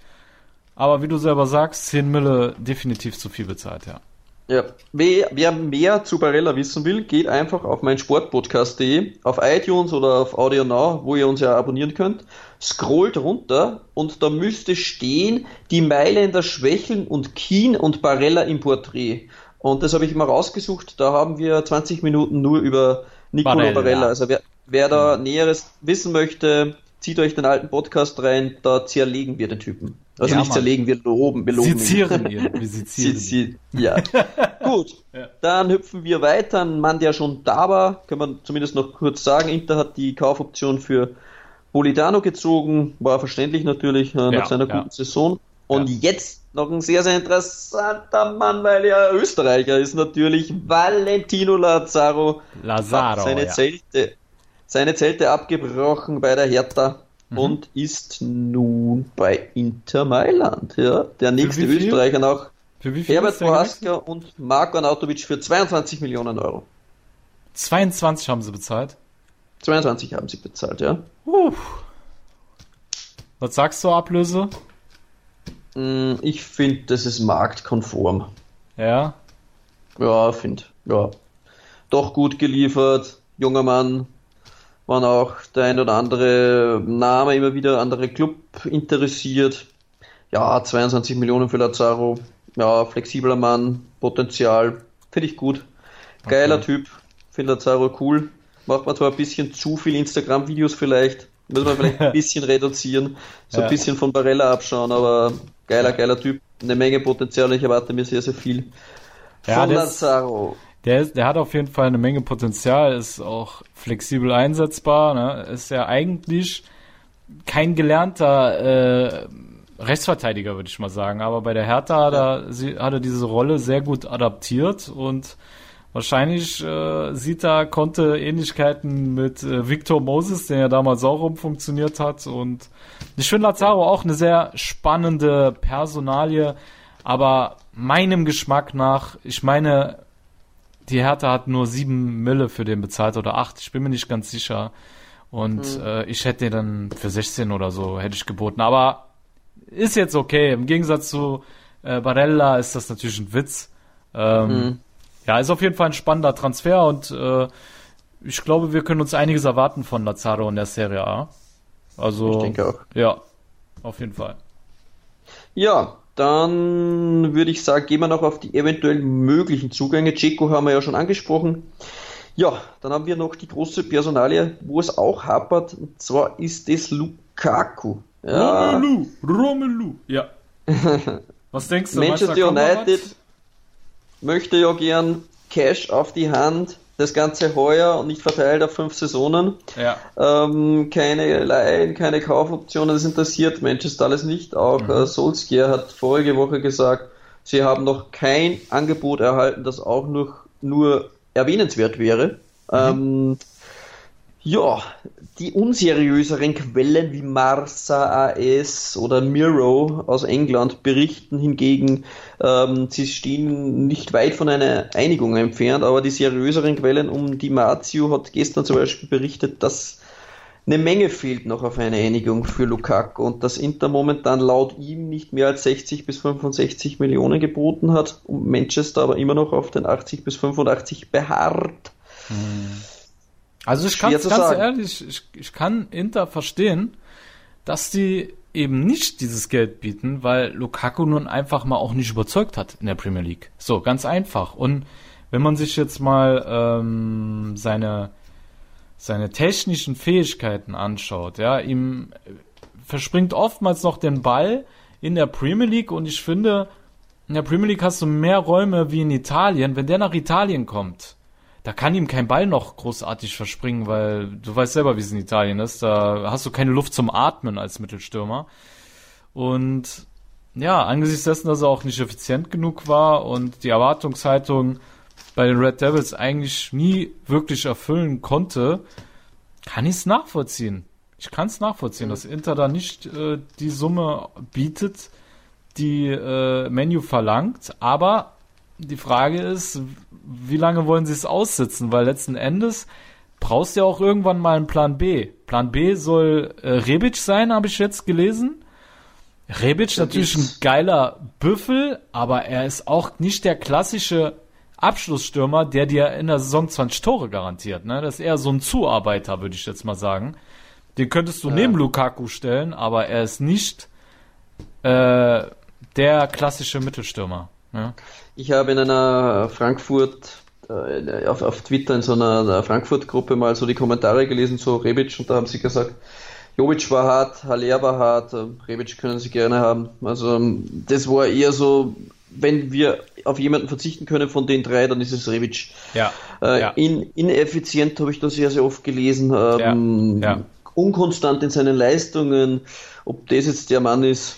Aber wie du selber sagst, 10 Mille definitiv zu viel bezahlt, ja. Ja, wer, wer mehr zu Barella wissen will, geht einfach auf mein Sportpodcast.de, auf iTunes oder auf Audio Now, wo ihr uns ja abonnieren könnt, scrollt runter und da müsste stehen, die Mailänder schwächeln und Keen und Barella im Porträt. Und das habe ich mal rausgesucht, da haben wir 20 Minuten nur über Nicolo Barella. Barella. Also wer, wer da Näheres wissen möchte, zieht euch den alten Podcast rein, da zerlegen wir den Typen. Also ja, nicht Mann. zerlegen, wir loben, wir loben Sezieren ihn. Wir sezieren Sie, ja. Gut, ja. dann hüpfen wir weiter. Ein Mann, der schon da war, können wir zumindest noch kurz sagen. Inter hat die Kaufoption für Polidano gezogen, war verständlich natürlich äh, nach ja, seiner guten Saison. Und jetzt noch ein sehr, sehr interessanter Mann, weil er Österreicher ist natürlich, Valentino Lazaro. Lazaro, seine Zelte seine Zelte abgebrochen bei der Hertha mhm. und ist nun bei Inter Mailand. Ja, der nächste Österreicher nach Herbert Prohaska und Marco Anatovic für 22 Millionen Euro. 22 haben sie bezahlt? 22 haben sie bezahlt, ja. Uh. Was sagst du, Ablöse? Mm, ich finde, das ist marktkonform. Ja. Ja, finde, ja. Doch gut geliefert, junger Mann. Waren auch der ein oder andere Name immer wieder andere Club interessiert. Ja, 22 Millionen für Lazaro. Ja, flexibler Mann, Potenzial. Finde ich gut. Geiler okay. Typ. Finde Lazaro cool. Macht man zwar ein bisschen zu viel Instagram-Videos vielleicht. Müssen wir vielleicht ein bisschen reduzieren. So ein bisschen von Barella abschauen, aber geiler, geiler Typ. Eine Menge Potenzial. Ich erwarte mir sehr, sehr viel. Ja, von Lazaro. Der, ist, der hat auf jeden Fall eine Menge Potenzial, ist auch flexibel einsetzbar, ne? ist ja eigentlich kein gelernter äh, Rechtsverteidiger, würde ich mal sagen. Aber bei der Hertha hat er, sie, hat er diese Rolle sehr gut adaptiert und wahrscheinlich äh, sieht er, konnte Ähnlichkeiten mit äh, Victor Moses, der ja damals auch umfunktioniert hat. Und ich finde Lazaro auch eine sehr spannende Personalie, aber meinem Geschmack nach, ich meine, die Hertha hat nur sieben Mille für den bezahlt oder acht, ich bin mir nicht ganz sicher. Und mhm. äh, ich hätte den dann für 16 oder so hätte ich geboten. Aber ist jetzt okay. Im Gegensatz zu äh, Barella ist das natürlich ein Witz. Ähm, mhm. Ja, ist auf jeden Fall ein spannender Transfer und äh, ich glaube, wir können uns einiges erwarten von Lazaro in der Serie A. Also, ich denke auch. Ja, auf jeden Fall. Ja, dann würde ich sagen, gehen wir noch auf die eventuell möglichen Zugänge. Checo haben wir ja schon angesprochen. Ja, dann haben wir noch die große Personalie, wo es auch hapert. Und zwar ist es Lukaku. Ja. Romelu, Romelu, ja. Was denkst du? Manchester United möchte ja gern Cash auf die Hand, das ganze heuer und nicht verteilt auf fünf Saisonen. Ja. Ähm, keine Leihen, keine Kaufoptionen, das interessiert Manchester alles nicht. Auch mhm. äh, Solskjaer hat vorige Woche gesagt, sie haben noch kein Angebot erhalten, das auch noch nur erwähnenswert wäre. Mhm. Ähm, ja, die unseriöseren Quellen wie Marsa AS oder Miro aus England berichten hingegen, ähm, sie stehen nicht weit von einer Einigung entfernt, aber die seriöseren Quellen um die Mazio hat gestern zum Beispiel berichtet, dass eine Menge fehlt noch auf eine Einigung für Lukaku und dass Inter momentan laut ihm nicht mehr als 60 bis 65 Millionen geboten hat und Manchester aber immer noch auf den 80 bis 85 beharrt. Hm. Also ich kann ganz sagen. ehrlich, ich, ich kann Inter verstehen, dass die eben nicht dieses Geld bieten, weil Lukaku nun einfach mal auch nicht überzeugt hat in der Premier League. So, ganz einfach. Und wenn man sich jetzt mal ähm, seine, seine technischen Fähigkeiten anschaut, ja, ihm verspringt oftmals noch den Ball in der Premier League und ich finde, in der Premier League hast du mehr Räume wie in Italien. Wenn der nach Italien kommt, da kann ihm kein Ball noch großartig verspringen, weil du weißt selber, wie es in Italien ist. Da hast du keine Luft zum Atmen als Mittelstürmer. Und ja, angesichts dessen, dass er auch nicht effizient genug war und die Erwartungshaltung bei den Red Devils eigentlich nie wirklich erfüllen konnte, kann ich es nachvollziehen. Ich kann es nachvollziehen, mhm. dass Inter da nicht äh, die Summe bietet, die äh, Menu verlangt, aber die Frage ist, wie lange wollen sie es aussitzen? Weil letzten Endes brauchst du ja auch irgendwann mal einen Plan B. Plan B soll äh, Rebic sein, habe ich jetzt gelesen. Rebic natürlich ein geiler Büffel, aber er ist auch nicht der klassische Abschlussstürmer, der dir in der Saison 20 Tore garantiert. Ne? Das ist eher so ein Zuarbeiter, würde ich jetzt mal sagen. Den könntest du ja. neben Lukaku stellen, aber er ist nicht äh, der klassische Mittelstürmer. Ne? Ich habe in einer Frankfurt, äh, auf, auf Twitter in so einer, Frankfurt-Gruppe mal so die Kommentare gelesen, so Rebic, und da haben sie gesagt, Jovic war hart, Haller war hart, äh, Rebic können sie gerne haben. Also ähm, das war eher so, wenn wir auf jemanden verzichten können von den drei, dann ist es Rebic. Ja. Äh, ja. In, ineffizient habe ich das sehr, sehr oft gelesen. Ähm, ja. Ja. Unkonstant in seinen Leistungen. Ob das jetzt der Mann ist,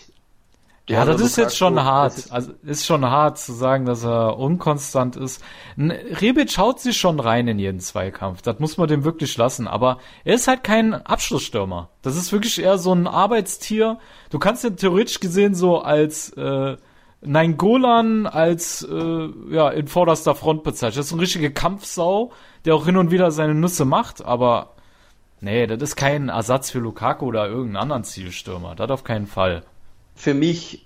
ja, das ist jetzt schon hart. Also ist schon hart zu sagen, dass er unkonstant ist. Rebic haut sich schon rein in jeden Zweikampf. Das muss man dem wirklich lassen. Aber er ist halt kein Abschlussstürmer. Das ist wirklich eher so ein Arbeitstier. Du kannst ihn theoretisch gesehen so als äh, Nein Golan als äh, ja in vorderster Front bezeichnen. Das ist ein richtige Kampfsau, der auch hin und wieder seine Nüsse macht. Aber nee, das ist kein Ersatz für Lukaku oder irgendeinen anderen Zielstürmer. Das auf keinen Fall für mich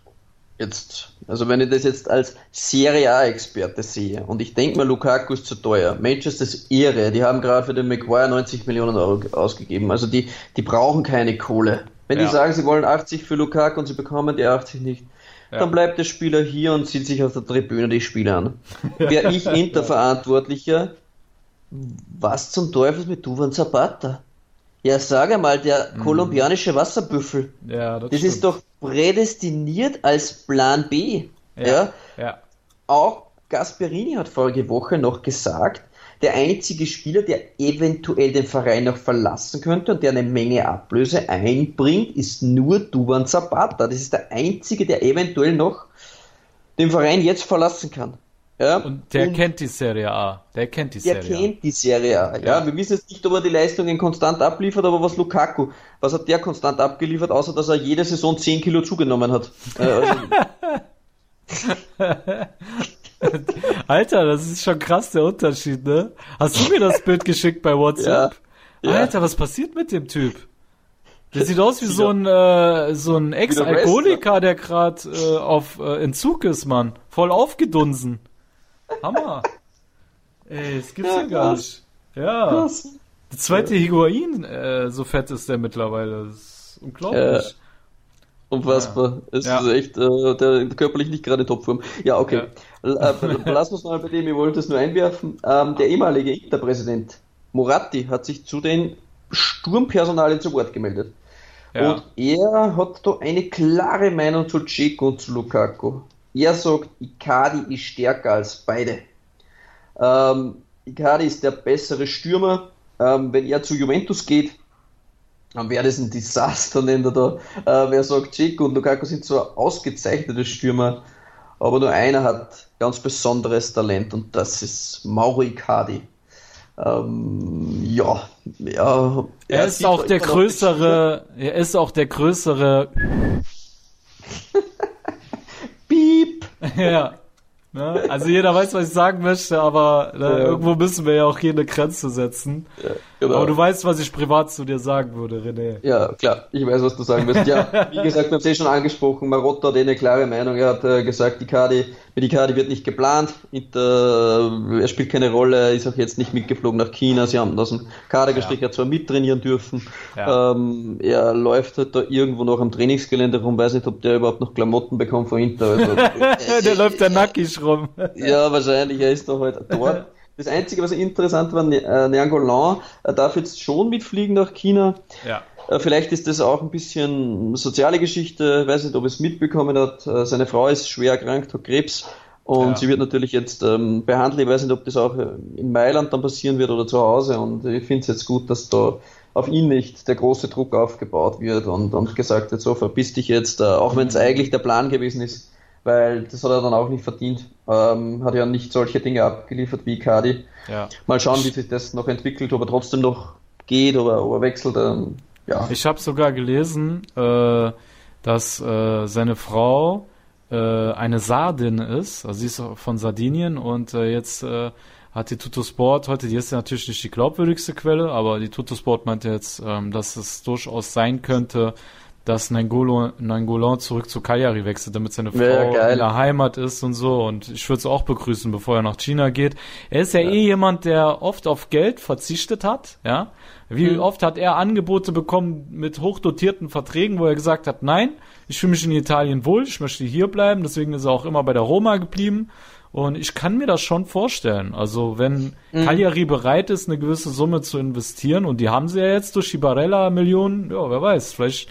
jetzt, also wenn ich das jetzt als Serie A-Experte sehe und ich denke mal, Lukaku ist zu teuer. Manchester ist Ehre, die haben gerade für den Maguire 90 Millionen Euro ausgegeben. Also die, die brauchen keine Kohle. Wenn ja. die sagen, sie wollen 80 für Lukaku und sie bekommen die 80 nicht, ja. dann bleibt der Spieler hier und sieht sich auf der Tribüne die Spiele an. Wäre ich Interverantwortlicher, was zum Teufel mit Duvan Zapata? Ja, sag einmal, der mhm. kolumbianische Wasserbüffel. Ja, das, das ist doch prädestiniert als Plan B. Ja, ja. ja. Auch Gasperini hat vorige Woche noch gesagt, der einzige Spieler, der eventuell den Verein noch verlassen könnte und der eine Menge Ablöse einbringt, ist nur Duvan Zapata. Das ist der einzige, der eventuell noch den Verein jetzt verlassen kann. Ja, und der und kennt die Serie A. Der kennt die Serie A. Der kennt die Serie A. Ja, ja, wir wissen jetzt nicht, ob er die Leistungen konstant abliefert, aber was Lukaku, was hat der konstant abgeliefert, außer dass er jede Saison 10 Kilo zugenommen hat? Äh, also, Alter, das ist schon krass der Unterschied, ne? Hast du mir das Bild geschickt bei WhatsApp? Ja. Alter, was passiert mit dem Typ? Der sieht aus wie so ein, äh, so ein Ex-Alkoholiker, der gerade äh, auf äh, Entzug ist, Mann. Voll aufgedunsen. Hammer. Ey, das gibt's ja, ja gar nicht. Ja. Krass. Der zweite Higuain, äh, so fett ist der mittlerweile. Das ist unglaublich. Äh, unfassbar. Ja. Es ja. ist echt, äh, der körperlich nicht gerade Topform. Ja, okay. Ja. Äh, lass uns mal bei dem, ich wollte es nur einwerfen. Ähm, der ehemalige Interpräsident Moratti hat sich zu den Sturmpersonalien zu Wort gemeldet. Ja. Und er hat da eine klare Meinung zu Dzeko und zu Lukaku. Er sagt, Icardi ist stärker als beide. Ähm, Icardi ist der bessere Stürmer. Ähm, wenn er zu Juventus geht, dann wäre das ein Desaster, nennt er da. Äh, wer sagt, Chico und Lukaku sind zwar ausgezeichnete Stürmer, aber nur einer hat ganz besonderes Talent und das ist Mauro Icardi. Ähm, ja, ja. Er, er ist auch der größere, er ist auch der größere. ja. Ne? Also jeder weiß, was ich sagen möchte, aber ne, ja. irgendwo müssen wir ja auch hier eine Grenze setzen. Ja, genau. Aber du weißt, was ich privat zu dir sagen würde, René. Ja, klar, ich weiß, was du sagen wirst. Ja, wie gesagt, wir haben es eh schon angesprochen, Marotta hat eh eine klare Meinung. Er hat äh, gesagt, die Kadi, mit Icardi wird nicht geplant, mit, äh, er spielt keine Rolle, ist auch jetzt nicht mitgeflogen nach China. Sie haben das im Kader gestrichen, ja. er zwar mittrainieren dürfen. Ja. Ähm, er läuft halt da irgendwo noch am Trainingsgelände rum, weiß nicht, ob der überhaupt noch Klamotten bekommt von hinten. Also, der läuft der nackig rum. ja, wahrscheinlich, er ist doch halt dort. Das Einzige, was interessant war, äh, Niangolan darf jetzt schon mitfliegen nach China. Ja. Äh, vielleicht ist das auch ein bisschen soziale Geschichte, weiß nicht, ob es mitbekommen hat. Äh, seine Frau ist schwer erkrankt, hat Krebs und ja. sie wird natürlich jetzt ähm, behandelt. Ich weiß nicht, ob das auch in Mailand dann passieren wird oder zu Hause und ich finde es jetzt gut, dass da auf ihn nicht der große Druck aufgebaut wird und, und gesagt wird, so verpiss dich jetzt, auch wenn es mhm. eigentlich der Plan gewesen ist, weil das hat er dann auch nicht verdient. Ähm, hat ja nicht solche Dinge abgeliefert wie Cardi. Ja. Mal schauen, wie sich das noch entwickelt, ob er trotzdem noch geht oder ob er wechselt. Ähm, ja. Ich habe sogar gelesen, äh, dass äh, seine Frau äh, eine Sardin ist, also sie ist von Sardinien und äh, jetzt äh, hat die Tutosport heute, die ist ja natürlich nicht die glaubwürdigste Quelle, aber die Tutosport meinte jetzt, ähm, dass es durchaus sein könnte, dass Nangolo, Nangolan zurück zu Cagliari wechselt, damit seine Frau ja, in der Heimat ist und so. Und ich würde es auch begrüßen, bevor er nach China geht. Er ist ja, ja, eh jemand, der oft auf Geld verzichtet hat, ja. Wie mhm. oft hat er Angebote bekommen mit hochdotierten Verträgen, wo er gesagt hat, nein, ich fühle mich in Italien wohl, ich möchte hier bleiben, deswegen ist er auch immer bei der Roma geblieben. Und ich kann mir das schon vorstellen. Also wenn mhm. Cagliari bereit ist, eine gewisse Summe zu investieren, und die haben sie ja jetzt durch die Barella-Millionen, ja, wer weiß, vielleicht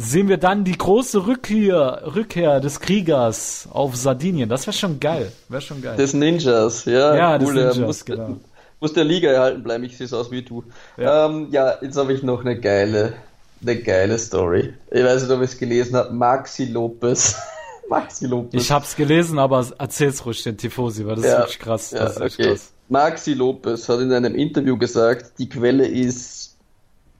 sehen wir dann die große Rückkehr, Rückkehr des Kriegers auf Sardinien. Das wäre schon geil. Wäre schon geil. Des Ninjas, ja. Ja, cool. des Ninjas, muss, genau. Muss der Liga erhalten bleiben, ich sehe es aus wie du. Ja, ähm, ja jetzt habe ich noch eine geile, eine geile Story. Ich weiß nicht, ob ich es gelesen habe. Maxi Lopez. Maxi Lopez. Ich habe es gelesen, aber erzähl's ruhig den Tifosi, weil das ja, ist wirklich krass. Ja, okay. krass. Maxi Lopez hat in einem Interview gesagt, die Quelle ist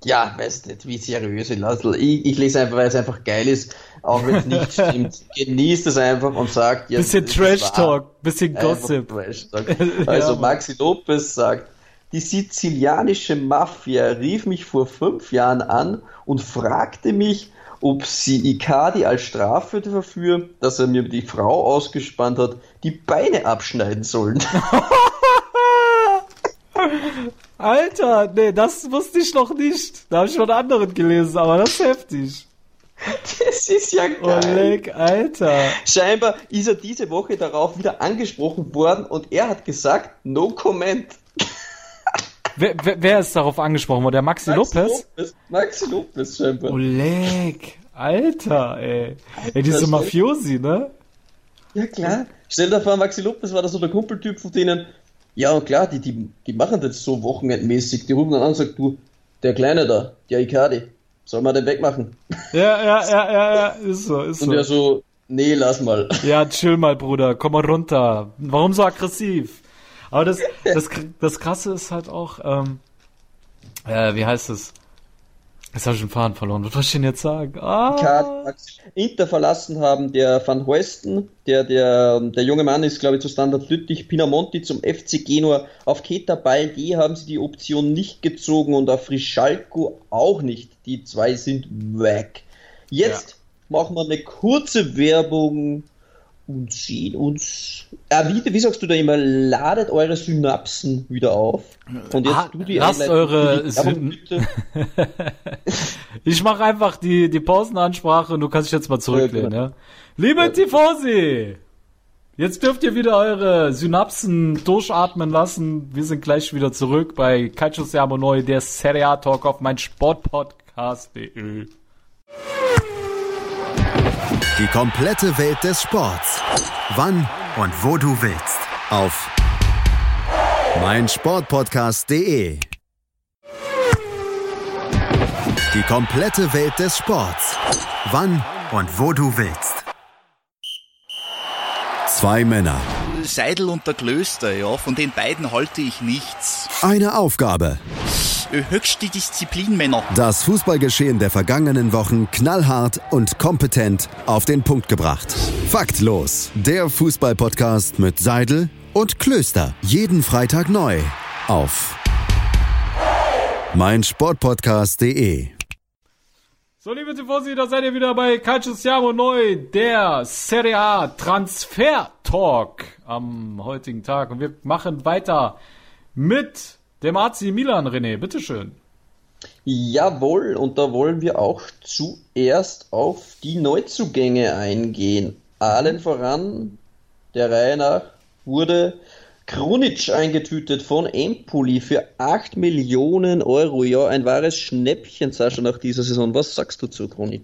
ja, weiß nicht, wie seriös ich lasse. Ich, ich lese einfach, weil es einfach geil ist, auch wenn es nicht stimmt. Genießt es einfach und sagt, ja, bisschen Trash Talk, bisschen Gossip. Trash -Talk. Also ja, Maxi Lopez sagt, die sizilianische Mafia rief mich vor fünf Jahren an und fragte mich, ob sie Ikadi als Strafe dafür, dass er mir die Frau ausgespannt hat, die Beine abschneiden sollen. Alter, nee, das wusste ich noch nicht. Da habe ich von anderen gelesen, aber das ist heftig. Das ist ja geil. Oleg, Alter. Scheinbar ist er diese Woche darauf wieder angesprochen worden und er hat gesagt, no comment. Wer, wer, wer ist darauf angesprochen worden? Der Maxi, Maxi Lopez? Lopez? Maxi Lopez scheinbar. Oleg, Alter, ey. Ey, diese Mafiosi, ne? Ja, klar. Stell dir vor, Maxi Lopez war da so der Kumpeltyp von denen. Ja, und klar, die, die, die machen das so wochenendmäßig. Die rufen dann an und sagen, du, der Kleine da, der Ikadi, soll man den wegmachen? Ja, ja, ja, ja, ja, ist so, ist so. Und er so, nee, lass mal. Ja, chill mal, Bruder, komm mal runter. Warum so aggressiv? Aber das, das, das Krasse ist halt auch, ähm, äh, wie heißt es? Jetzt habe ich den Faden verloren. Was soll ich denn jetzt sagen? Ah. Inter verlassen haben der Van Huesten, der, der, der junge Mann ist, glaube ich, zu Standard Lüttich, Pinamonti zum FC Genua. Auf Keta Baldi haben sie die Option nicht gezogen und auf Frischalko auch nicht. Die zwei sind weg. Jetzt ja. machen wir eine kurze Werbung und sehen uns. Ah, wie, wie sagst du da immer? Ladet eure Synapsen wieder auf. Und jetzt ah, du die lasst eure Syn Ich mache einfach die, die Pausenansprache und du kannst dich jetzt mal zurücklehnen. Ja, ja. Liebe ja. Tifosi! Jetzt dürft ihr wieder eure Synapsen durchatmen lassen. Wir sind gleich wieder zurück bei Calcio Siamo Neu, der Serie A Talk auf mein Sportpodcast.de. Die komplette Welt des Sports. Wann und wo du willst. Auf meinsportpodcast.de. Die komplette Welt des Sports. Wann und wo du willst. Zwei Männer. Seidel und der Klöster, ja, von den beiden halte ich nichts. Eine Aufgabe. Höchste Disziplin, Männer. Das Fußballgeschehen der vergangenen Wochen knallhart und kompetent auf den Punkt gebracht. Faktlos. Der Fußballpodcast mit Seidel und Klöster. Jeden Freitag neu. Auf meinsportpodcast.de. So, liebe Tifosi, da seid ihr wieder bei Calcio Siamo Neu, der Serie A Transfer Talk am heutigen Tag. Und wir machen weiter mit dem AC Milan, René, bitteschön. Jawohl, und da wollen wir auch zuerst auf die Neuzugänge eingehen. Allen voran, der Reihe nach, wurde Krunic eingetütet von Empoli für 8 Millionen Euro. Ja, ein wahres Schnäppchen, Sascha, nach dieser Saison. Was sagst du zu Krunic?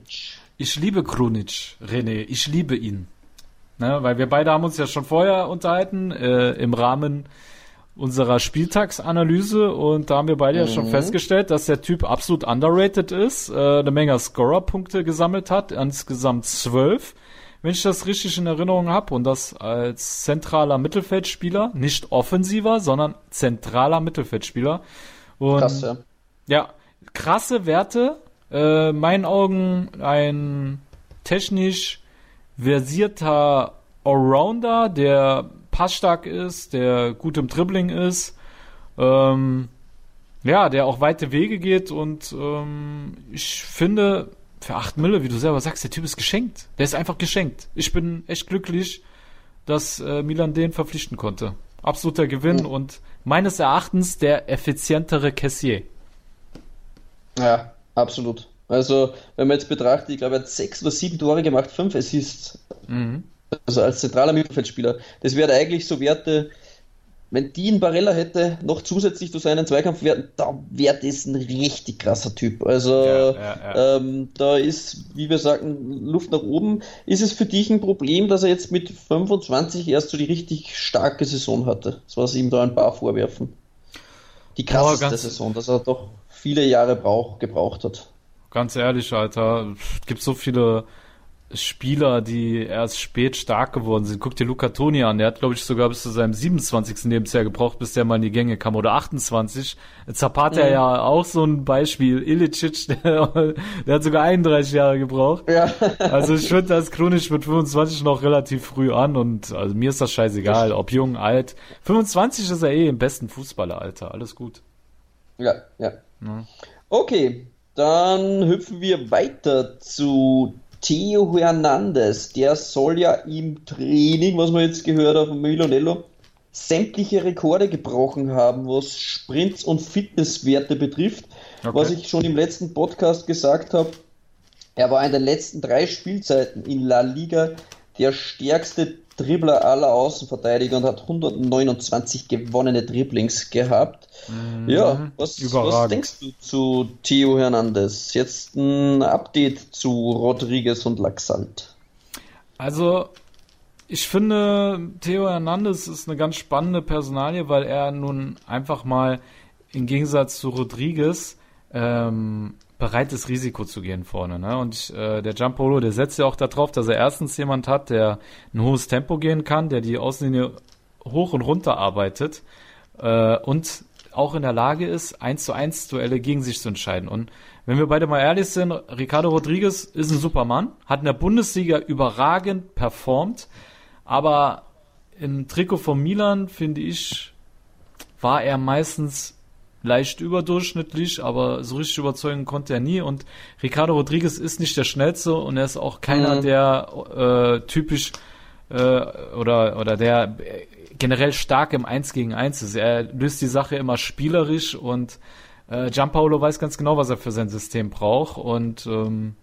Ich liebe Krunic, René. Ich liebe ihn. Ne, weil wir beide haben uns ja schon vorher unterhalten, äh, im Rahmen unserer Spieltagsanalyse und da haben wir beide mhm. ja schon mhm. festgestellt, dass der Typ absolut underrated ist, äh, eine Menge Scorer-Punkte gesammelt hat, insgesamt zwölf, wenn ich das richtig in Erinnerung habe und das als zentraler Mittelfeldspieler, nicht offensiver, sondern zentraler Mittelfeldspieler. Und, Krass, ja. Ja, krasse Werte, äh, meinen Augen ein technisch versierter Allrounder, der passstark ist, der gut im Dribbling ist, ähm, ja, der auch weite Wege geht und ähm, ich finde, für 8 Mille, wie du selber sagst, der Typ ist geschenkt. Der ist einfach geschenkt. Ich bin echt glücklich, dass äh, Milan den verpflichten konnte. Absoluter Gewinn oh. und meines Erachtens der effizientere Cassier. Ja, absolut. Also, wenn man jetzt betrachtet, ich glaube, er hat sechs oder sieben Tore gemacht, fünf Assists. Mhm. Also als zentraler Mittelfeldspieler. Das wäre eigentlich so Werte, wenn die einen Barella hätte, noch zusätzlich zu seinen Zweikampfwerten, da wäre das ein richtig krasser Typ. Also ja, ja, ja. Ähm, da ist, wie wir sagen, Luft nach oben. Ist es für dich ein Problem, dass er jetzt mit 25 erst so die richtig starke Saison hatte? Das was ihm da ein paar vorwerfen. Die krasseste oh, Saison, dass er doch viele Jahre brauch, gebraucht hat. Ganz ehrlich, Alter, es gibt so viele Spieler, die erst spät stark geworden sind. Guck dir Luca Toni an, der hat, glaube ich, sogar bis zu seinem 27. Lebensjahr gebraucht, bis der mal in die Gänge kam. Oder 28. Zapata mhm. ja auch so ein Beispiel. Ilicic, der, der, hat sogar 31 Jahre gebraucht. Ja. also ich finde das chronisch mit 25 noch relativ früh an und also mir ist das scheißegal, ob jung, alt. 25 ist er eh im besten Fußballeralter, alles gut. Ja, ja. ja. Okay, Dann hüpfen wir weiter zu Theo Hernandez. Der soll ja im Training, was man jetzt gehört haben, Milonello, sämtliche Rekorde gebrochen haben, was Sprints und Fitnesswerte betrifft. Okay. Was ich schon im letzten Podcast gesagt habe, er war in den letzten drei Spielzeiten in La Liga der stärkste Dribbler aller Außenverteidiger und hat 129 gewonnene Dribblings gehabt. Mhm. Ja, was, was, denkst du zu Theo Hernandez? Jetzt ein Update zu Rodriguez und Laxalt. Also, ich finde, Theo Hernandez ist eine ganz spannende Personalie, weil er nun einfach mal im Gegensatz zu Rodriguez ähm, bereit ist, Risiko zu gehen vorne. Ne? Und äh, der Giampolo, der setzt ja auch darauf, dass er erstens jemand hat, der ein hohes Tempo gehen kann, der die Außenlinie hoch und runter arbeitet äh, und auch in der Lage ist, eins zu eins Duelle gegen sich zu entscheiden. Und wenn wir beide mal ehrlich sind, Ricardo Rodriguez ist ein Supermann, hat in der Bundesliga überragend performt, aber im Trikot von Milan, finde ich, war er meistens leicht überdurchschnittlich, aber so richtig überzeugen konnte er nie. Und Ricardo Rodriguez ist nicht der schnellste und er ist auch keiner, mhm. der äh, typisch äh, oder oder der generell stark im Eins gegen Eins ist. Er löst die Sache immer spielerisch und äh, Gianpaolo weiß ganz genau, was er für sein System braucht. Und ähm,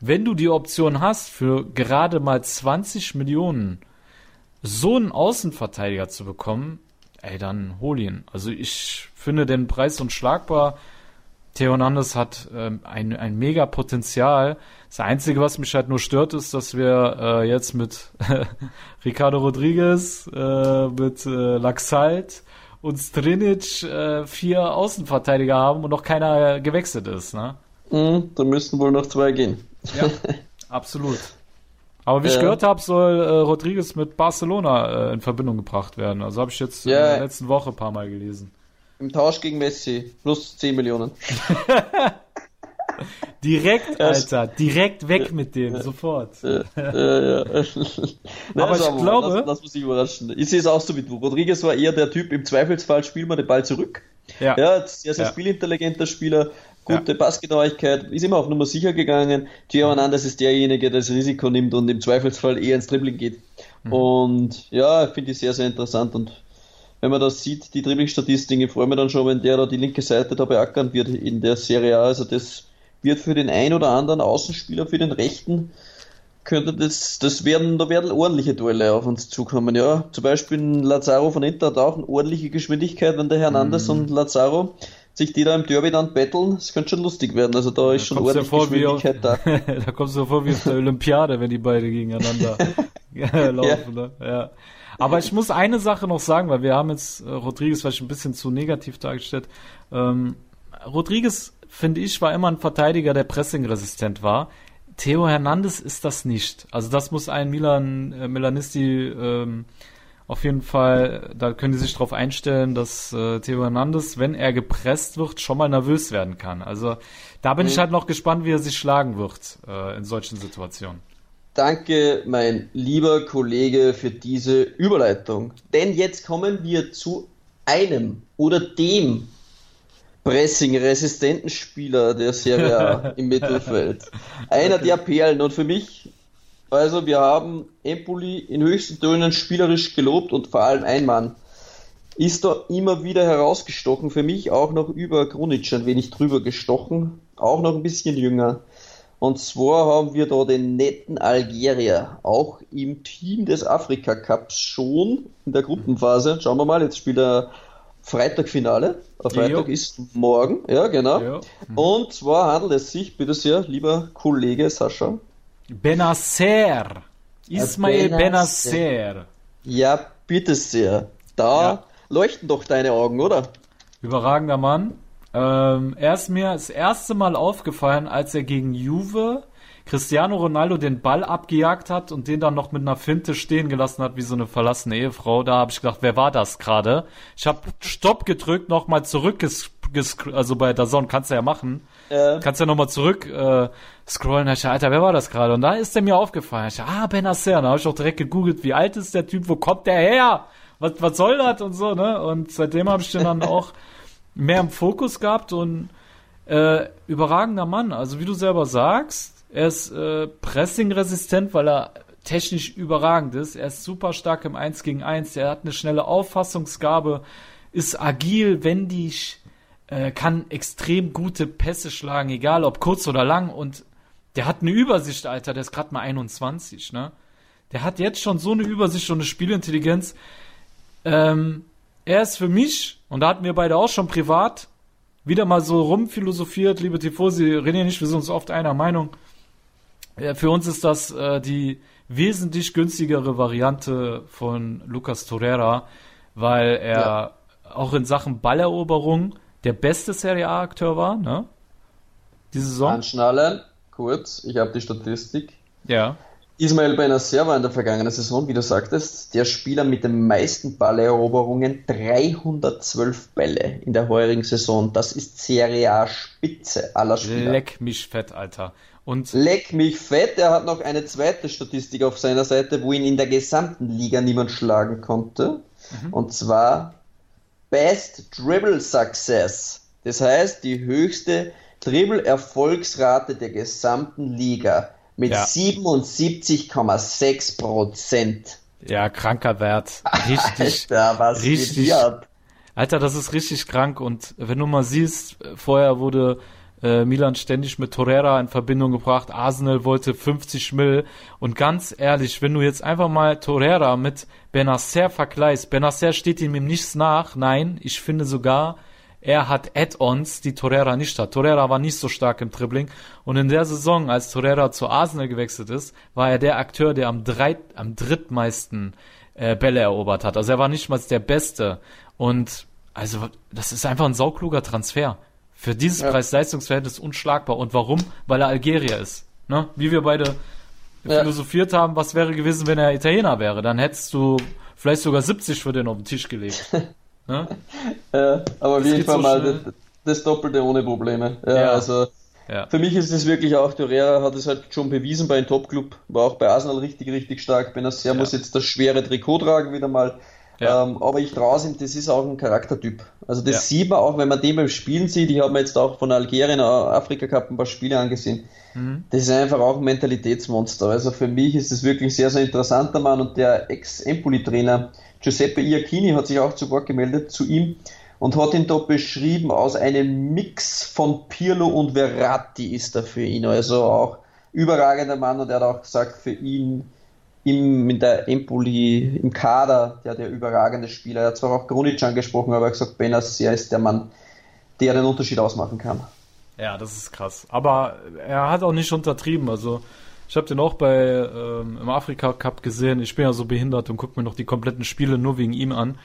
wenn du die Option hast, für gerade mal 20 Millionen so einen Außenverteidiger zu bekommen, ey, dann hol ihn. Also ich finde den Preis unschlagbar. Theo Hernandez hat ähm, ein, ein mega Potenzial. Das Einzige, was mich halt nur stört, ist, dass wir äh, jetzt mit Ricardo Rodriguez, äh, mit äh, Laxalt und Strinic äh, vier Außenverteidiger haben und noch keiner gewechselt ist. Ne? Mm, da müssten wohl noch zwei gehen. Ja, absolut. Aber wie ja. ich gehört habe, soll äh, Rodriguez mit Barcelona äh, in Verbindung gebracht werden. Also habe ich jetzt ja. in der letzten Woche ein paar Mal gelesen. Im Tausch gegen Messi. Plus 10 Millionen. direkt, Alter. Direkt weg mit dem. Ja. Sofort. Ja, ja. Aber ich glaube... Lass, lass uns sich überraschen. Ich sehe es auch so wie du. Rodriguez war eher der Typ, im Zweifelsfall spielen wir den Ball zurück. Ja. Ja, sehr, sehr spielintelligenter Spieler gute ja. Passgenauigkeit, ist immer auf Nummer sicher gegangen. Gio Hernandez ist derjenige, der das Risiko nimmt und im Zweifelsfall eher ins Dribbling geht. Mhm. Und ja, finde ich sehr, sehr interessant. Und wenn man das sieht, die Dribbling-Statistiken, freue mich dann schon, wenn der da die linke Seite da beackern wird in der Serie A. Also das wird für den ein oder anderen Außenspieler, für den rechten, könnte das, das werden, da werden ordentliche Duelle auf uns zukommen, ja. Zum Beispiel Lazaro von Inter hat auch eine ordentliche Geschwindigkeit, wenn der Hernandez mhm. und Lazaro sich die da im Derby dann betteln, das könnte schon lustig werden. Also da ist da schon ordentlich ja Geschwindigkeit auf, da. da kommst du vor wie auf der Olympiade, wenn die beide gegeneinander laufen. Ja. Ne? ja. Aber ich muss eine Sache noch sagen, weil wir haben jetzt äh, Rodriguez vielleicht ein bisschen zu negativ dargestellt. Ähm, Rodriguez, finde ich, war immer ein Verteidiger, der pressingresistent war. Theo Hernandez ist das nicht. Also das muss ein Milan äh, Milanisti ähm, auf jeden Fall, da können die sich darauf einstellen, dass äh, Theo Hernandez, wenn er gepresst wird, schon mal nervös werden kann. Also da bin mhm. ich halt noch gespannt, wie er sich schlagen wird äh, in solchen Situationen. Danke, mein lieber Kollege, für diese Überleitung. Denn jetzt kommen wir zu einem oder dem pressing-resistenten Spieler der Serie A im Mittelfeld. Einer okay. der Perlen und für mich also wir haben Empoli in höchsten Tönen spielerisch gelobt und vor allem ein Mann ist da immer wieder herausgestochen. Für mich auch noch über Grunic ein wenig drüber gestochen, auch noch ein bisschen jünger. Und zwar haben wir da den netten Algerier, auch im Team des Afrika Cups schon in der Gruppenphase. Schauen wir mal, jetzt spielt er Freitagfinale. Freitag jo. ist morgen, ja genau. Jo. Mhm. Und zwar handelt es sich, bitte sehr, lieber Kollege Sascha, Benacer. Ismail Benacer. Ja, bitte sehr. Da ja. leuchten doch deine Augen, oder? Überragender Mann. Ähm, er ist mir das erste Mal aufgefallen, als er gegen Juve Cristiano Ronaldo den Ball abgejagt hat und den dann noch mit einer Finte stehen gelassen hat, wie so eine verlassene Ehefrau. Da habe ich gedacht, wer war das gerade? Ich habe Stopp gedrückt, nochmal zurückges also bei der Sonne kannst du ja machen. Ja. Kannst ja nochmal zurück äh, scrollen. Da ich, Alter, wer war das gerade? Und da ist der mir aufgefallen. Ich, ah, Ben. Da habe ich auch direkt gegoogelt, wie alt ist der Typ, wo kommt der her? Was, was soll das und so, ne? Und seitdem habe ich den dann auch mehr im Fokus gehabt und Äh, überragender Mann. Also wie du selber sagst, er ist äh, pressingresistent, weil er technisch überragend ist. Er ist super stark im 1 gegen 1. Er hat eine schnelle Auffassungsgabe, ist agil, wendig, äh, kann extrem gute Pässe schlagen, egal ob kurz oder lang. Und der hat eine Übersicht, Alter. Der ist gerade mal 21, ne? Der hat jetzt schon so eine Übersicht und eine Spielintelligenz. Ähm, er ist für mich, und da hatten wir beide auch schon privat, wieder mal so rumphilosophiert, liebe Tifosi, René nicht, wir sind uns oft einer Meinung. Ja, für uns ist das äh, die wesentlich günstigere Variante von Lucas Torreira, weil er ja. auch in Sachen Balleroberung der beste Serie A-Akteur war, ne? Diese Saison. Anschnallen, kurz, ich habe die Statistik. Ja. Ismael Benacer war in der vergangenen Saison, wie du sagtest, der Spieler mit den meisten Balleroberungen, 312 Bälle in der heurigen Saison. Das ist Serie A Spitze aller Spieler. Leck mich fett, Alter. Und Leck mich fett, er hat noch eine zweite Statistik auf seiner Seite, wo ihn in der gesamten Liga niemand schlagen konnte. Mhm. Und zwar Best Dribble Success. Das heißt, die höchste Dribble-Erfolgsrate der gesamten Liga mit ja. 77,6 Prozent. Ja, kranker Wert. Richtig. Alter, was richtig. Alter, das ist richtig krank. Und wenn du mal siehst, vorher wurde äh, Milan ständig mit Torreira in Verbindung gebracht. Arsenal wollte 50 Mill. Und ganz ehrlich, wenn du jetzt einfach mal Torreira mit Benacer vergleichst, Benacer steht ihm Nichts nach. Nein, ich finde sogar, er hat Add-ons, die Torreira nicht hat. Torreira war nicht so stark im Dribbling. Und in der Saison, als Torreira zu Arsenal gewechselt ist, war er der Akteur, der am, drei, am drittmeisten äh, Bälle erobert hat. Also er war nicht mal der Beste. Und also das ist einfach ein saukluger Transfer. Für dieses ja. Preis-Leistungsverhältnis unschlagbar. Und warum? Weil er Algerier ist. Ne? Wie wir beide ja. philosophiert haben, was wäre gewesen, wenn er Italiener wäre? Dann hättest du vielleicht sogar 70 für den auf den Tisch gelegt. Ne? ja, aber auf jeden Fall so mal das, das, Doppelte ohne Probleme. Ja, ja. also für mich ist es wirklich auch, Torreira hat es halt schon bewiesen bei einem Top-Club, war auch bei Arsenal richtig, richtig stark. Benacer ja. muss jetzt das schwere Trikot tragen wieder mal. Ja. Ähm, aber ich traue ihm, das ist auch ein Charaktertyp. Also das ja. sieht man auch, wenn man den beim Spielen sieht. Ich habe mir jetzt auch von Algerien, Afrika Cup ein paar Spiele angesehen. Mhm. Das ist einfach auch ein Mentalitätsmonster. Also für mich ist das wirklich sehr, sehr interessanter Mann und der Ex-Empoli-Trainer Giuseppe Iacchini hat sich auch zu Wort gemeldet zu ihm und hat ihn da beschrieben, aus einem Mix von Pirlo und Verratti ist er für ihn. Also auch überragender Mann und er hat auch gesagt, für ihn im, in der Empoli, im Kader, der der überragende Spieler. Er hat zwar auch Grunic angesprochen, aber er hat gesagt, Benacer ist der Mann, der den Unterschied ausmachen kann. Ja, das ist krass. Aber er hat auch nicht untertrieben. Also ich habe den auch bei ähm, im Afrika Cup gesehen. Ich bin ja so behindert und gucke mir noch die kompletten Spiele nur wegen ihm an.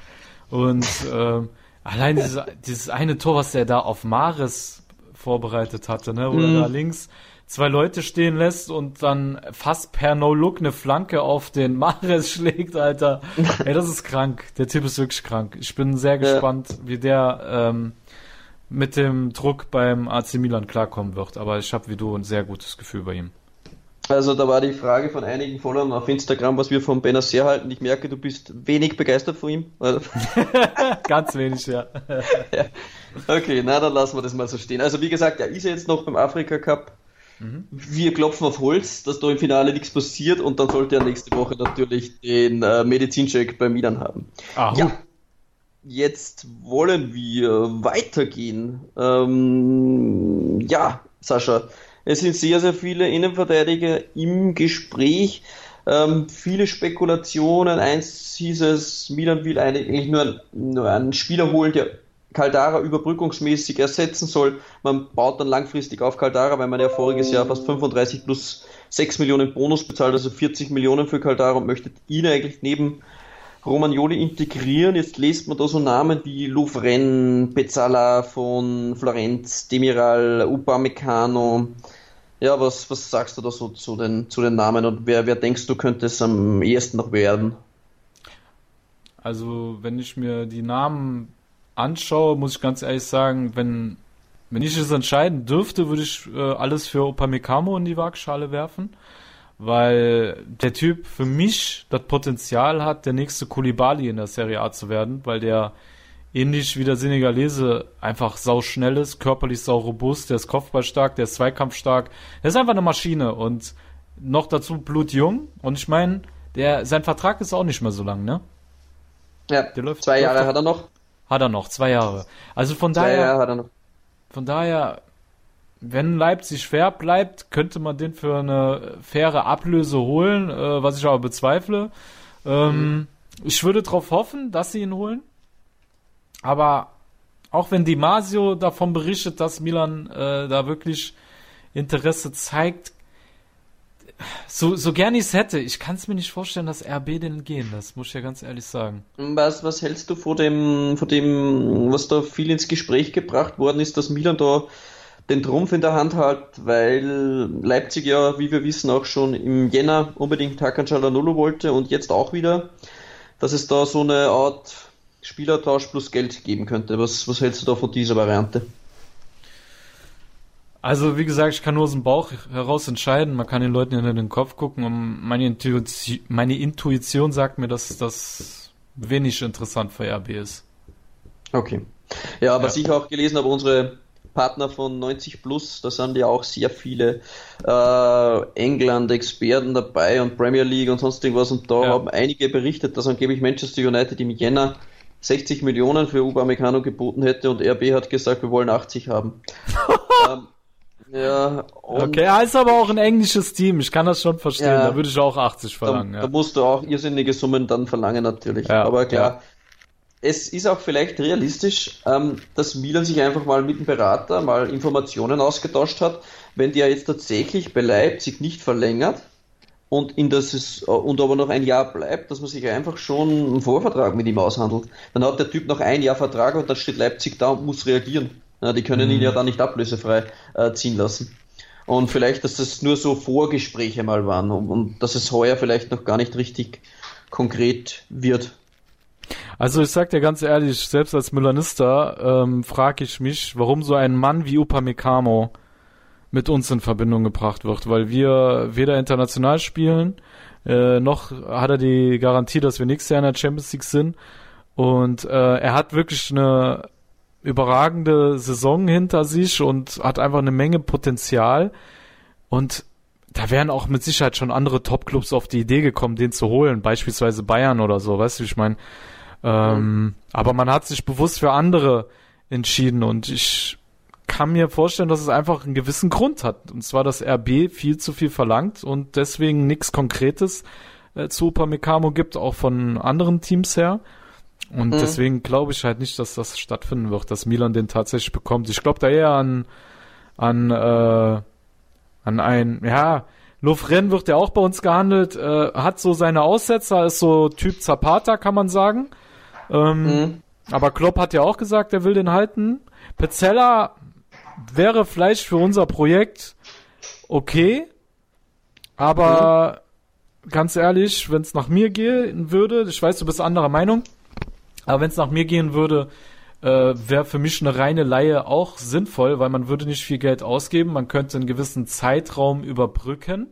Und ähm, allein dieses, dieses eine Tor, was er da auf Mares vorbereitet hatte, ne, wo mhm. er da links zwei Leute stehen lässt und dann fast per No-Look eine Flanke auf den Mares schlägt, Alter. Ey, das ist krank. Der Typ ist wirklich krank. Ich bin sehr gespannt, ja. wie der ähm, mit dem Druck beim AC Milan klarkommen wird. Aber ich habe wie du ein sehr gutes Gefühl bei ihm. Also da war die Frage von einigen Followern auf Instagram, was wir von Benacer halten. Ich merke, du bist wenig begeistert von ihm. Ganz wenig, ja. ja. Okay, na dann lassen wir das mal so stehen. Also wie gesagt, er ist ja jetzt noch beim Afrika Cup. Mhm. Wir klopfen auf Holz, dass da im Finale nichts passiert und dann sollte er nächste Woche natürlich den äh, Medizincheck bei Milan haben. Ah, ja. Jetzt wollen wir weitergehen. Ähm, ja, Sascha, es sind sehr, sehr viele Innenverteidiger im Gespräch. Ähm, viele Spekulationen. Eins hieß es, Milan will eigentlich nur, nur einen Spieler holen, der Caldara überbrückungsmäßig ersetzen soll. Man baut dann langfristig auf Caldara, weil man ja voriges Jahr fast 35 plus 6 Millionen Bonus bezahlt, also 40 Millionen für Caldara und möchte ihn eigentlich neben Romagnoli integrieren. Jetzt lest man da so Namen wie Louvren, Pezzala von Florenz, Demiral, Upamecano. Ja, was, was sagst du da so zu den, zu den Namen und wer, wer denkst du könnte es am ehesten noch werden? Also, wenn ich mir die Namen anschaue, muss ich ganz ehrlich sagen, wenn, wenn ich es entscheiden dürfte, würde ich äh, alles für Upamecano in die Waagschale werfen weil der Typ für mich das Potenzial hat, der nächste Kulibali in der Serie A zu werden, weil der ähnlich wie der Senegalese einfach sau schnell ist, körperlich sau robust, der ist kopfballstark, der ist zweikampfstark. Der ist einfach eine Maschine und noch dazu blutjung. Und ich meine, der, sein Vertrag ist auch nicht mehr so lang, ne? Ja, der läuft, zwei Jahre läuft, hat er noch. Hat er noch, zwei Jahre. Also von zwei daher. Jahre hat er noch. Von daher, wenn Leipzig fair bleibt, könnte man den für eine faire Ablöse holen, äh, was ich aber bezweifle. Ähm, mhm. Ich würde darauf hoffen, dass sie ihn holen. Aber auch wenn Di Masio davon berichtet, dass Milan äh, da wirklich Interesse zeigt, so, so gern ich es hätte, ich kann es mir nicht vorstellen, dass RB den gehen, das muss ich ja ganz ehrlich sagen. Was, was hältst du vor dem, vor dem, was da viel ins Gespräch gebracht worden ist, dass Milan da den Trumpf in der Hand hat, weil Leipzig ja, wie wir wissen, auch schon im Jänner unbedingt Hakan Çalhanoğlu wollte und jetzt auch wieder, dass es da so eine Art Spielertausch plus Geld geben könnte. Was, was hältst du da von dieser Variante? Also, wie gesagt, ich kann nur aus dem Bauch heraus entscheiden. Man kann den Leuten in den Kopf gucken. Und meine, Intuition, meine Intuition sagt mir, dass das wenig interessant für RB ist. Okay. Ja, was ja. ich auch gelesen habe, unsere Partner von 90 Plus, da sind ja auch sehr viele äh, England-Experten dabei und Premier League und sonst irgendwas. Und da ja. haben einige berichtet, dass angeblich Manchester United im Jänner 60 Millionen für Upamecano geboten hätte und RB hat gesagt, wir wollen 80 haben. ähm, ja, okay, er ist aber auch ein englisches Team, ich kann das schon verstehen, ja, da würde ich auch 80 verlangen. Da, ja. da, musst du auch irrsinnige Summen dann verlangen natürlich, ja, aber klar. Es ist auch vielleicht realistisch, ähm, dass Milan sich einfach mal mit dem Berater mal Informationen ausgetauscht hat, wenn der jetzt tatsächlich bei Leipzig nicht verlängert und in das und aber noch ein Jahr bleibt, dass man sich einfach schon einen Vorvertrag mit ihm aushandelt. Dann hat der Typ noch ein Jahr Vertrag und dann steht Leipzig da und muss reagieren. Ja, die können mhm. ihn ja dann nicht ablösefrei äh, ziehen lassen. Und vielleicht, dass das nur so Vorgespräche mal waren und, und dass es heuer vielleicht noch gar nicht richtig konkret wird. Also ich sag dir ganz ehrlich, selbst als Milanista ähm, frage ich mich, warum so ein Mann wie Upamecano mit uns in Verbindung gebracht wird, weil wir weder international spielen, äh, noch hat er die Garantie, dass wir nächstes Jahr in der Champions League sind. Und äh, er hat wirklich eine überragende Saison hinter sich und hat einfach eine Menge Potenzial. Und da wären auch mit Sicherheit schon andere Top-Clubs auf die Idee gekommen, den zu holen, beispielsweise Bayern oder so, weißt du, ich meine. Ähm. Aber man hat sich bewusst für andere entschieden und ich kann mir vorstellen, dass es einfach einen gewissen Grund hat. Und zwar, dass RB viel zu viel verlangt und deswegen nichts Konkretes äh, zu Upamecano gibt, auch von anderen Teams her. Und mhm. deswegen glaube ich halt nicht, dass das stattfinden wird, dass Milan den tatsächlich bekommt. Ich glaube da eher an, an, äh, an ein, ja, Lovren wird ja auch bei uns gehandelt, äh, hat so seine Aussetzer, ist so Typ Zapata, kann man sagen. Ähm, mhm. Aber Klopp hat ja auch gesagt, er will den halten. Pezzella wäre vielleicht für unser Projekt okay, aber mhm. ganz ehrlich, wenn es nach mir gehen würde, ich weiß, du bist anderer Meinung, aber wenn es nach mir gehen würde, äh, wäre für mich eine reine Laie auch sinnvoll, weil man würde nicht viel Geld ausgeben, man könnte einen gewissen Zeitraum überbrücken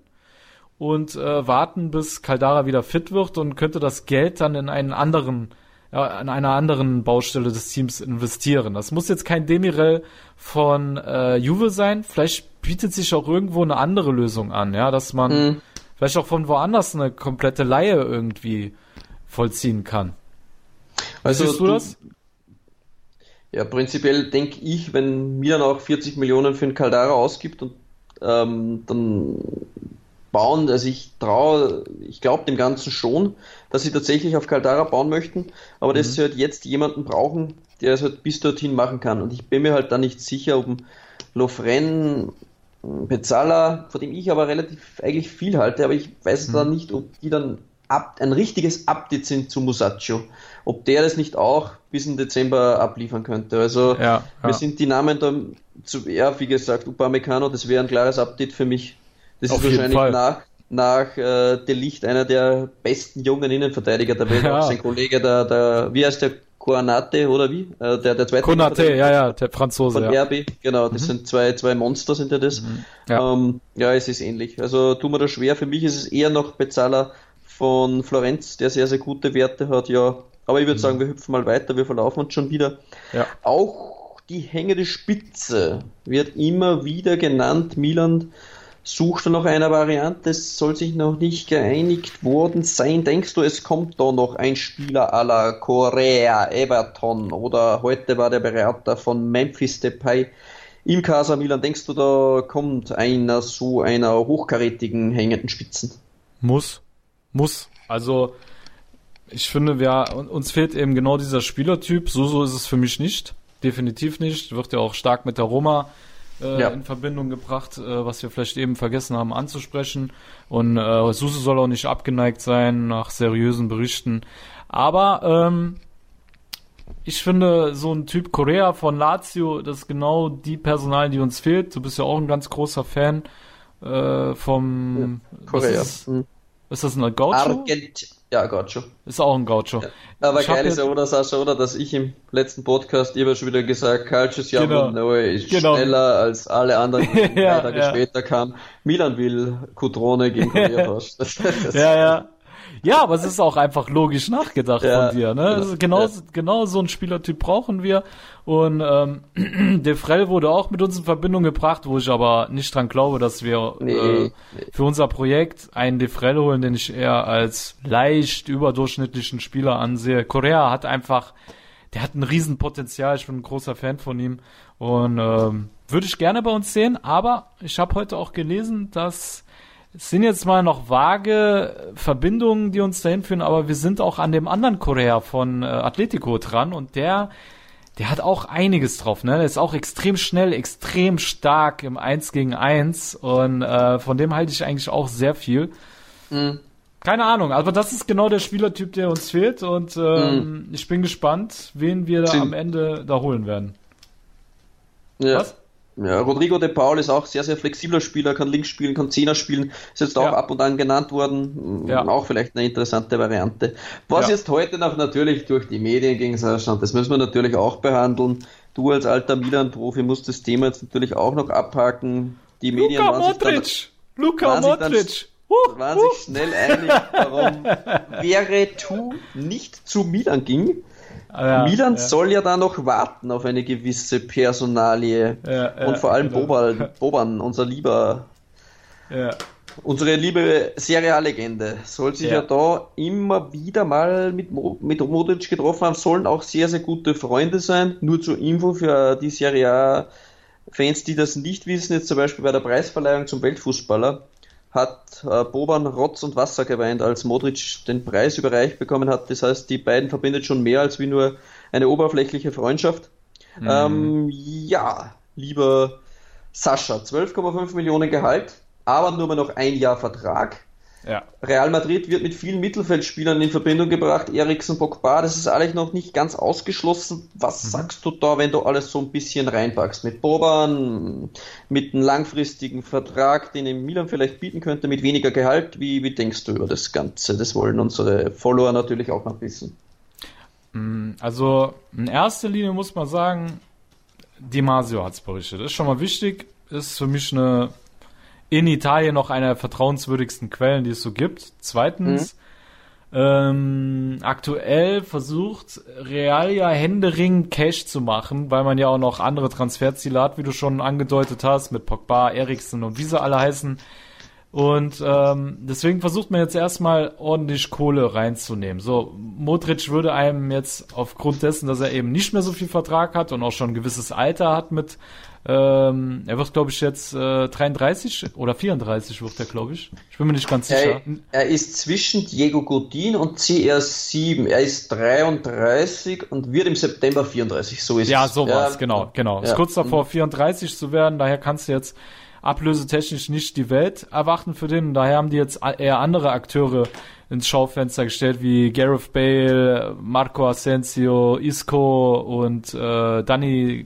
und äh, warten, bis Caldara wieder fit wird und könnte das Geld dann in einen anderen ja, an einer anderen Baustelle des Teams investieren. Das muss jetzt kein Demirel von äh, Juve sein. Vielleicht bietet sich auch irgendwo eine andere Lösung an, ja, dass man mhm. vielleicht auch von woanders eine komplette Laie irgendwie vollziehen kann. Also Siehst du, das? Ja, prinzipiell denke ich, wenn Milan auch 40 Millionen für einen Caldara ausgibt und ähm, dann bauen, also ich traue, ich glaube dem Ganzen schon, dass sie tatsächlich auf Caldara bauen möchten, aber mhm. dass sie halt jetzt jemanden brauchen, der es halt bis dorthin machen kann. Und ich bin mir halt da nicht sicher, ob ein Lofren, Pezzala, von dem ich aber relativ eigentlich viel halte, aber ich weiß mhm. da nicht, ob die dann ab, ein richtiges Update sind zu Musaccio. Ob der das nicht auch bis im Dezember abliefern könnte. Also ja, ja. mir sind die Namen da zu, ja, wie gesagt, Upamecano, das wäre ein klares Update für mich. Das Auf ist wahrscheinlich nach, nach äh, Delicht einer der besten jungen Innenverteidiger der Welt. Ja. Sein Kollege, der, der, wie heißt der? Koanate oder wie? Äh, der, der zweite. Konate, ja, ja, der Franzose. Von ja. RB, genau, das mhm. sind zwei, zwei Monster, sind ja das. Mhm. Ja. Ähm, ja, es ist ähnlich. Also tun wir das schwer. Für mich ist es eher noch Bezahler von Florenz, der sehr, sehr gute Werte hat, ja, Aber ich würde sagen, wir hüpfen mal weiter, wir verlaufen uns schon wieder. Ja. Auch die hängende Spitze wird immer wieder genannt. Milan sucht nach einer Variante, es soll sich noch nicht geeinigt worden sein. Denkst du, es kommt da noch ein Spieler à la Korea, Everton oder heute war der Berater von Memphis Depay im Casa Milan? Denkst du, da kommt einer so einer hochkarätigen hängenden Spitzen? Muss. Muss. Also, ich finde, wir, uns fehlt eben genau dieser Spielertyp. So, so ist es für mich nicht. Definitiv nicht. Wird ja auch stark mit der Roma äh, ja. in Verbindung gebracht, äh, was wir vielleicht eben vergessen haben anzusprechen. Und äh, Susu soll auch nicht abgeneigt sein nach seriösen Berichten. Aber ähm, ich finde, so ein Typ Korea von Lazio, das ist genau die Personal, die uns fehlt. Du bist ja auch ein ganz großer Fan äh, vom ja, Korea. Ist, hm. ist, das ein Gaucho? Argent ja, Gaucho. Ist auch ein Gaucho. Ja. Aber ich geil ist ja, oder Sascha, oder, dass ich im letzten Podcast immer schon wieder gesagt, Calcio genau. Neu ist genau. schneller als alle anderen, die ja, drei Tage ja. später kamen. Milan will Cutrone gegen Korea Ja, ja. Ja, aber es ist auch einfach logisch nachgedacht ja, von dir. Ne? Also genau, ja. genau so ein Spielertyp brauchen wir. Und ähm, De Frel wurde auch mit uns in Verbindung gebracht, wo ich aber nicht dran glaube, dass wir nee, äh, nee. für unser Projekt einen De Frel holen, den ich eher als leicht überdurchschnittlichen Spieler ansehe. Korea hat einfach, der hat ein Riesenpotenzial. Ich bin ein großer Fan von ihm und ähm, würde ich gerne bei uns sehen. Aber ich habe heute auch gelesen, dass es sind jetzt mal noch vage Verbindungen, die uns dahin führen, aber wir sind auch an dem anderen Korea von äh, Atletico dran und der, der hat auch einiges drauf, ne? Der ist auch extrem schnell, extrem stark im 1 gegen 1 und äh, von dem halte ich eigentlich auch sehr viel. Mhm. Keine Ahnung, aber das ist genau der Spielertyp, der uns fehlt und ähm, mhm. ich bin gespannt, wen wir da am Ende da holen werden. Ja. Was? Ja, Rodrigo de Paul ist auch sehr, sehr flexibler Spieler, kann links spielen, kann Zehner spielen, ist jetzt auch ja. ab und an genannt worden, ja. auch vielleicht eine interessante Variante. Was ja. jetzt heute noch natürlich durch die Medien ging, Sascha, das müssen wir natürlich auch behandeln. Du als alter Milan-Profi musst das Thema jetzt natürlich auch noch abhaken. Die Medien Luka Modric! Dann, Luka Modric! Uh, waren uh. sich schnell einig, warum Veretu nicht zu Milan ging. Ja, Milan ja. soll ja da noch warten auf eine gewisse Personalie. Ja, und vor allem genau. Boban, Boban, unser lieber, unsere liebe Serie A-Legende, soll sich ja. da immer wieder mal mit, mit Modric getroffen haben, sollen auch sehr, sehr gute Freunde sein. Nur zur Info für die Serie A Fans, die das nicht wissen, jetzt zum Beispiel bei der Preisverleihung zum Weltfußballer hat äh, Boban Rotz und Wasser geweint, als Modric den Preis überreicht bekommen hat. Das heißt, die beiden verbindet schon mehr als wie nur eine oberflächliche Freundschaft. Mhm. Ähm, ja, lieber Sascha, 12,5 Millionen Gehalt, aber nur mal noch ein Jahr Vertrag. Ja. Real Madrid wird mit vielen Mittelfeldspielern in Verbindung gebracht. Eriksen, Pogba, das ist eigentlich noch nicht ganz ausgeschlossen. Was mhm. sagst du da, wenn du alles so ein bisschen reinpackst? Mit Boban, mit einem langfristigen Vertrag, den ihm Milan vielleicht bieten könnte, mit weniger Gehalt. Wie, wie denkst du über das Ganze? Das wollen unsere Follower natürlich auch noch wissen. Mm, also in erster Linie muss man sagen, Di Masio hat es berichtet. Das ist schon mal wichtig. Ist für mich eine in Italien noch einer der vertrauenswürdigsten Quellen, die es so gibt. Zweitens, mhm. ähm, aktuell versucht Real ja Händering Cash zu machen, weil man ja auch noch andere Transferziele hat, wie du schon angedeutet hast, mit Pogba, Eriksen und wie sie alle heißen. Und ähm, deswegen versucht man jetzt erstmal ordentlich Kohle reinzunehmen. So, Modric würde einem jetzt aufgrund dessen, dass er eben nicht mehr so viel Vertrag hat und auch schon ein gewisses Alter hat mit ähm, er wird, glaube ich, jetzt äh, 33 oder 34 wird er, glaube ich. Ich bin mir nicht ganz sicher. Er, er, ist zwischen Diego Godin und CR7. Er ist 33 und wird im September 34. So ist ja, es. So ja, sowas, genau, genau. Ja. Ist kurz davor, 34 zu werden. Daher kannst du jetzt ablösetechnisch nicht die Welt erwarten für den. Daher haben die jetzt eher andere Akteure ins Schaufenster gestellt, wie Gareth Bale, Marco Asensio, Isco und äh, Dani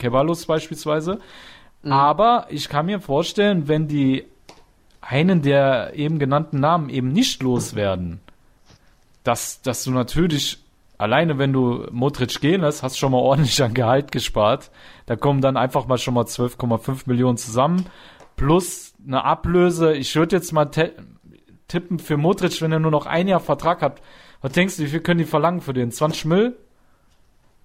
Ceballos beispielsweise. Mhm. Aber ich kann mir vorstellen, wenn die einen der eben genannten Namen eben nicht loswerden, dass, dass du natürlich alleine wenn du Modric gehen lässt, hast schon mal ordentlich an Gehalt gespart. Da kommen dann einfach mal schon mal 12,5 Millionen zusammen. Plus eine Ablöse. Ich würde jetzt mal tippen für Modric, wenn er nur noch ein Jahr Vertrag hat, Was denkst du, wie viel können die verlangen für den? 20 Mill?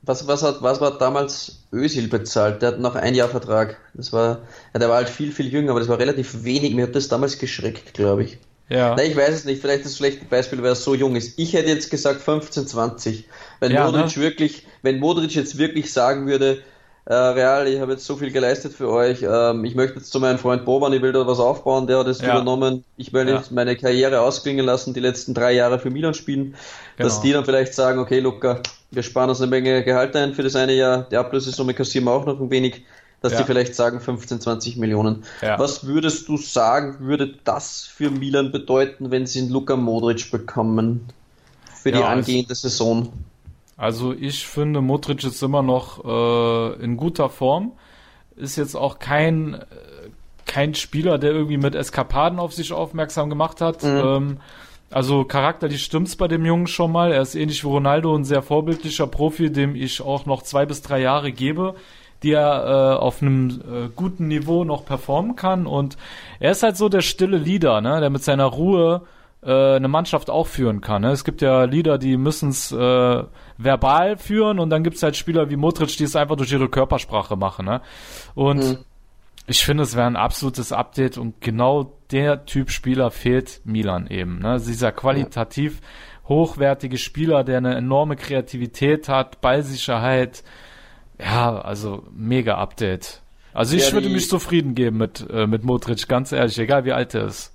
Was, was, hat, was war damals Özil bezahlt? Der hat noch ein Jahr Vertrag. Das war, ja, der war halt viel, viel jünger, aber das war relativ wenig. Mir hat das damals geschreckt, glaube ich. Ja. Nein, ich weiß es nicht. Vielleicht das schlechte Beispiel, weil er so jung ist. Ich hätte jetzt gesagt 15, 20. Wenn Ja, Modric ne? wirklich, wenn Modric jetzt wirklich sagen würde, äh, Real, ich habe jetzt so viel geleistet für euch, ähm, ich möchte jetzt zu meinem Freund Boban, ich will da was aufbauen, der hat es Ja. übernommen, ich will Ja. nicht meine Karriere ausklingen lassen, die letzten drei Jahre für Milan spielen, dass Genau. die dann vielleicht sagen, okay, Luca, wir sparen uns eine Menge Gehalt ein für das eine Jahr, die Ablösesumme kassieren wir auch noch ein wenig, dass Ja. die vielleicht sagen 15, 20 Millionen. Ja. Was würdest du sagen, würde das für Milan bedeuten, wenn sie einen Luka Modric bekommen? Für die Ja, es- angehende Saison. Also ich finde, Modric ist immer noch äh, in guter Form. Ist jetzt auch kein, äh, kein Spieler, der irgendwie mit Eskapaden auf sich aufmerksam gemacht hat. Ähm, also charakterlich stimmt's bei dem Jungen schon mal. Er ist ähnlich wie Ronaldo ein sehr vorbildlicher Profi, dem ich auch noch zwei bis drei Jahre gebe, die er äh, auf einem äh, guten Niveau noch performen kann. Und er ist halt so der stille Leader, ne? der mit seiner Ruhe äh, eine Mannschaft auch führen kann. Ne? Es gibt ja Leader, die müssen es äh, verbal führen und dann gibt's halt Spieler wie Modric, die es einfach durch ihre Körpersprache machen. Ne? Und ich finde, es wäre ein absolutes Update und genau der Typ Spieler fehlt Milan eben. Ne? Dieser qualitativ hochwertige Spieler, der eine enorme Kreativität hat, Ballsicherheit. Ja, also mega Update. Also ich Ja, würde mich zufrieden geben mit, äh, mit Modric, ganz ehrlich, egal wie alt er ist.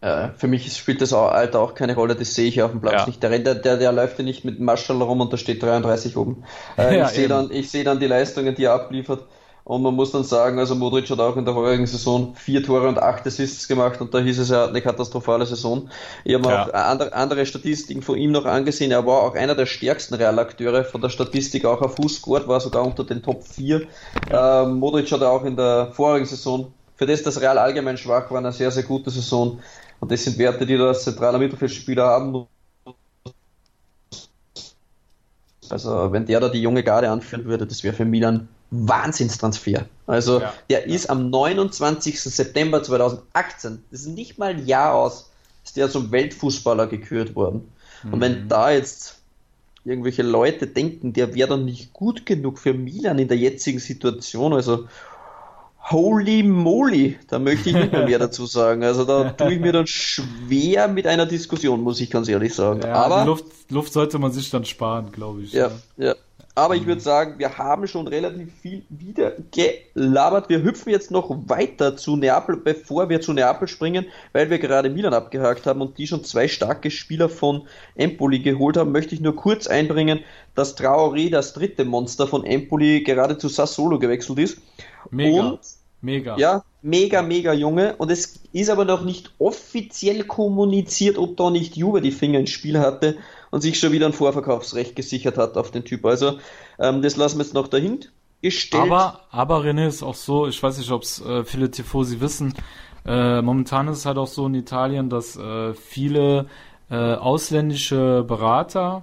Äh, für mich spielt das Alter auch keine Rolle, das sehe ich auf dem Platz Ja. nicht. Der, der, der, der läuft ja nicht mit dem Marschall rum und da steht 33 oben. Äh, Ja, ich sehe dann, ich sehe dann die Leistungen, die er abliefert. Und man muss dann sagen, also Modric hat auch in der vorigen Saison vier Tore und acht Assists gemacht und da hieß es, hat eine katastrophale Saison. Ich habe mir Ja. auch andere, andere Statistiken von ihm noch angesehen. Er war auch einer der stärksten Realakteure von der Statistik, auch auf Fuß scored, war sogar unter den Top 4. Ähm, Modric hatte auch in der vorigen Saison, für das das Real allgemein schwach war, eine sehr, sehr gute Saison. Und das sind Werte, die du als zentraler Mittelfeldspieler haben. Also, wenn der da die junge Garde anführen würde, das wäre für Milan Wahnsinnstransfer. Also, Ja. der ist am 29. September 2018, das ist nicht mal ein Jahr aus, ist der zum Weltfußballer gekürt worden. Und wenn da jetzt irgendwelche Leute denken, der wäre dann nicht gut genug für Milan in der jetzigen Situation, also holy moly, da möchte ich nicht mehr, mehr dazu sagen. Also da tue ich mir dann schwer mit einer Diskussion, muss ich ganz ehrlich sagen. Ja, Aber Luft, Luft sollte man sich dann sparen, glaube ich. ja, ne? ja. Aber ich würde sagen, wir haben schon relativ viel wieder gelabert. Wir hüpfen jetzt noch weiter zu Neapel, bevor wir zu Neapel springen, weil wir gerade Milan abgehakt haben und die schon zwei starke Spieler von Empoli geholt haben, möchte ich nur kurz einbringen, dass Traoré, das dritte Monster von Empoli, gerade zu Sassuolo gewechselt ist. Mega. Und Mega. ja, mega, mega junge. Und es ist aber noch nicht offiziell kommuniziert, ob da nicht Juve die Finger ins Spiel hatte und sich schon wieder ein Vorverkaufsrecht gesichert hat auf den Typ. Also, ähm, das lassen wir jetzt noch dahin gestellt. Aber, aber René ist auch so, ich weiß nicht, ob es äh, viele Tifosi wissen, äh, momentan ist es halt auch so in Italien, dass äh, viele äh, ausländische Berater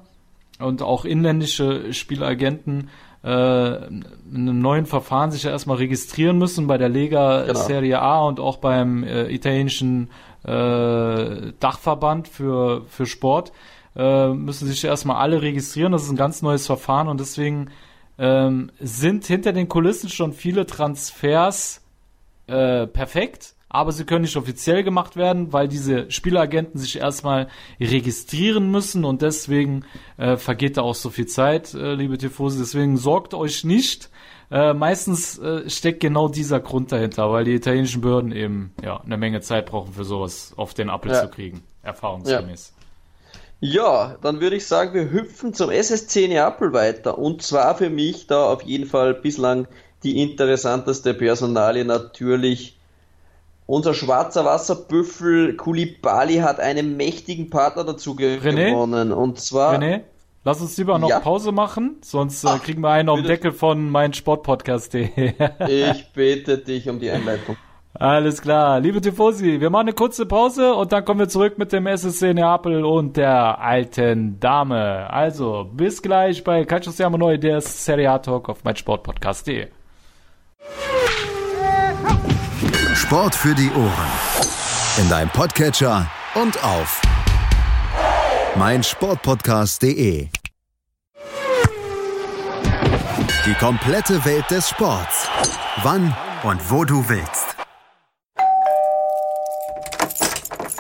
und auch inländische Spielagenten äh, in einem neuen Verfahren sich ja erstmal registrieren müssen bei der Lega Genau. Serie A und auch beim äh, italienischen äh, Dachverband für, für Sport äh, müssen sich erstmal alle registrieren. Das ist ein ganz neues Verfahren und deswegen ähm, sind hinter den Kulissen schon viele Transfers äh, perfekt, aber sie können nicht offiziell gemacht werden, weil diese Spielagenten sich erstmal registrieren müssen und deswegen äh, vergeht da auch so viel Zeit, äh, liebe Tifosi. Deswegen sorgt euch nicht. Äh, meistens äh, steckt genau dieser Grund dahinter, weil die italienischen Behörden eben ja eine Menge Zeit brauchen für sowas auf den Appel Ja. zu kriegen, erfahrungsgemäß. Ja, dann würde ich sagen, wir hüpfen zum SSC Neapel weiter. Und zwar für mich da auf jeden Fall bislang die interessanteste Personalie natürlich unser schwarzer Wasserbüffel Kulibali hat einen mächtigen Partner dazu René? gewonnen. Und zwar René, lass uns lieber noch Ja. Pause machen, sonst äh, Ach, kriegen wir einen auf den. Deckel von meinsportpodcast.de. ich bitte dich um die Einleitung. Alles klar, liebe Tifosi, wir machen eine kurze Pause und dann kommen wir zurück mit dem SSC Neapel und der alten Dame. Also, bis gleich bei Calcio Siamo Neu, der Serie A Talk auf meinsportpodcast.de. Sport für die Ohren. In deinem Podcatcher und auf mein Sportpodcast.de. Die komplette Welt des Sports. Wann und wo du willst.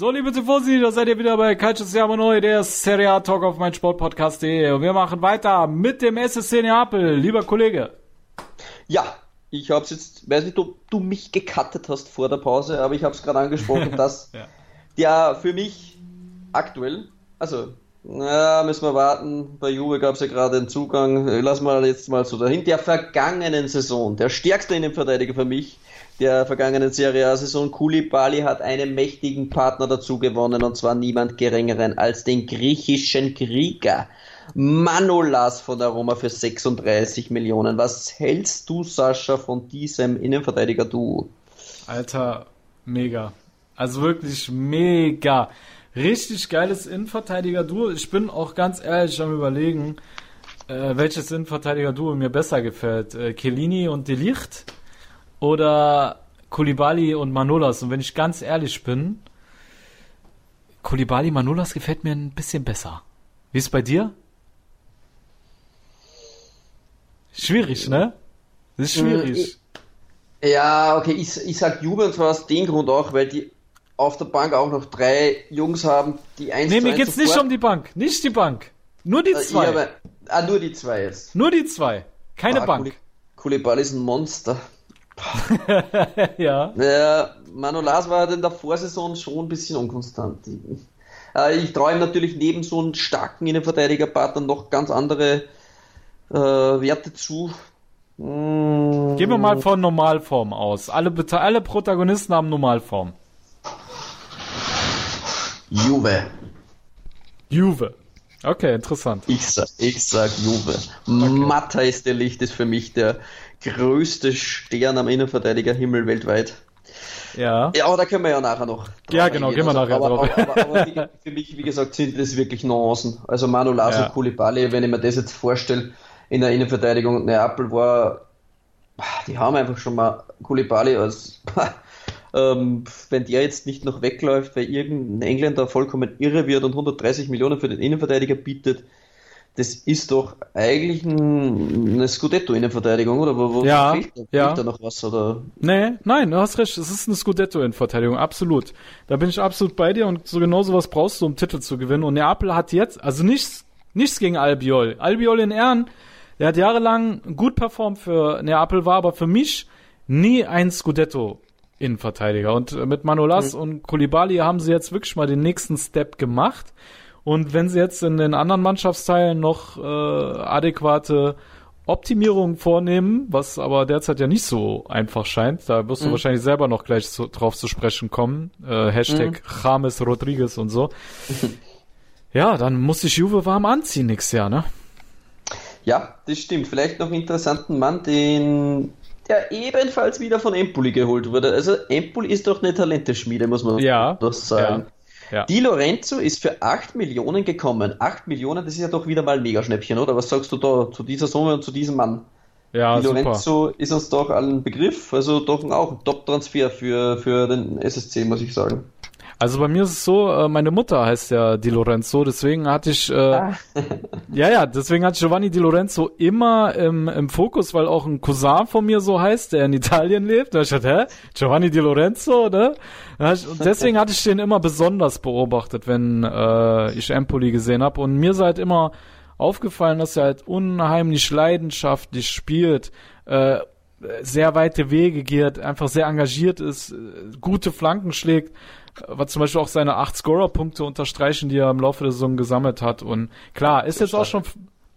So, liebe Tifosi, da seid ihr wieder bei Calcio Siamo Neu, der Serie A Talk auf meinsportpodcast.de. Und wir machen weiter mit dem SSC Neapel, lieber Kollege. Ja, ich hab's jetzt, weiß nicht, ob du mich gecuttet hast vor der Pause, aber ich hab's gerade angesprochen, dass Ja. der für mich aktuell, also, na, müssen wir warten. Bei Juve gab's ja gerade einen Zugang. Lass mal jetzt mal so dahin. Der vergangenen Saison, der stärkste Innenverteidiger für mich, der vergangenen Serie A-Saison, Koulibaly hat einen mächtigen Partner dazu gewonnen und zwar niemand geringeren als den griechischen Krieger Manolas von der Roma für 36 Millionen. Was hältst du, Sascha, von diesem Innenverteidiger-Duo? Alter, mega. Also wirklich mega. Richtig geiles Innenverteidiger-Duo. Ich bin auch ganz ehrlich am überlegen, äh, welches Innenverteidiger-Duo mir besser gefällt. Äh, und Delicht oder Koulibaly und Manolas. Und wenn ich ganz ehrlich bin, Koulibaly Manolas gefällt mir ein bisschen besser. Wie ist es bei dir? Schwierig, ne? Das ist schwierig. Ja, okay, ich, ich sag Juve und zwar aus dem Grund auch, weil die auf der Bank auch noch drei Jungs haben, die eins Nee, mir geht's nicht sofort- um die Bank. Nicht die Bank. Nur die Äh, zwei. Ja, aber, ah, nur die zwei jetzt. Nur die zwei. Keine ah, Bank. Koulibaly ist ein Monster. ja. Ja, Manolas war in der Vorsaison schon ein bisschen unkonstant. Äh, Ich traue ihm natürlich neben so einem starken Innenverteidigerpartner noch ganz andere äh, Werte zu. Mm, Gehen wir mal von Normalform aus. Alle, alle Protagonisten haben Normalform. Juve. Juve. Okay, interessant. Ich sag, ich sag Juve. Matthijs de Licht ist für mich der größte Stern am Innenverteidigerhimmel weltweit. Ja. Ja, aber da können wir ja nachher noch. Ja, genau, eingehen. gehen wir nachher aber, drauf. Aber, aber, aber für mich, wie gesagt, sind das wirklich Nuancen. Also Manu Lasso, Ja. Koulibaly, wenn ich mir das jetzt vorstelle, in der Innenverteidigung und Neapel war, die haben einfach schon mal Koulibaly als, ähm, wenn der jetzt nicht noch wegläuft, weil irgendein Engländer vollkommen irre wird und 130 Millionen für den Innenverteidiger bietet, das ist doch eigentlich ein, eine Scudetto-Innenverteidigung, oder? Wo, wo Ja, fehlt, da- ja. da noch was? Oder? Nee, nein, du hast recht. Es ist eine Scudetto in Verteidigung, absolut. Da bin ich absolut bei dir und so genau sowas brauchst du, um Titel zu gewinnen. Und Neapel hat jetzt, also nichts, nichts gegen Albiol. Albiol in Ehren, der hat jahrelang gut performt für Neapel, war aber für mich nie ein Scudetto Innenverteidiger. Und äh, mit Manolas und Koulibaly haben sie jetzt wirklich mal den nächsten Step gemacht. Und wenn sie jetzt in den anderen Mannschaftsteilen noch äh, adäquate Optimierungen vornehmen, was aber derzeit ja nicht so einfach scheint, da wirst du wahrscheinlich selber noch gleich so, drauf zu sprechen kommen. Äh, Hashtag James Rodriguez und so. ja, dann muss sich Juve warm anziehen nächstes Jahr, ne? Ja, das stimmt. Vielleicht noch einen interessanten Mann, den der ebenfalls wieder von Empoli geholt wurde. Also Empoli ist doch eine Talenteschmiede, muss man Ja, doch sagen. Ja. Di Lorenzo ist für 8 Millionen gekommen. 8 Millionen, das ist ja doch wieder mal ein Megaschnäppchen, oder? Was sagst du da zu dieser Summe und zu diesem Mann? Ja, Di super. Lorenzo ist uns doch allen Begriff, also doch auch ein Top-Transfer für, für den SSC, muss ich sagen. Also bei mir ist es so, äh, meine Mutter heißt ja Di Lorenzo, deswegen hatte ich, äh, Ah. ja, ja, deswegen hatte ich Giovanni Di Lorenzo immer im, im Fokus, weil auch ein Cousin von mir so heißt, der in Italien lebt. Da ich gedacht, hä? Giovanni Di Lorenzo, ne? Und deswegen hatte ich den immer besonders beobachtet, wenn äh, ich Empoli gesehen habe. Und mir ist halt immer aufgefallen, dass er halt unheimlich leidenschaftlich spielt, äh, sehr weite Wege geht, einfach sehr engagiert ist, äh, gute Flanken schlägt, was zum Beispiel auch seine acht Scorer-Punkte unterstreichen, die er im Laufe der Saison gesammelt hat. Und klar, ist jetzt auch schon,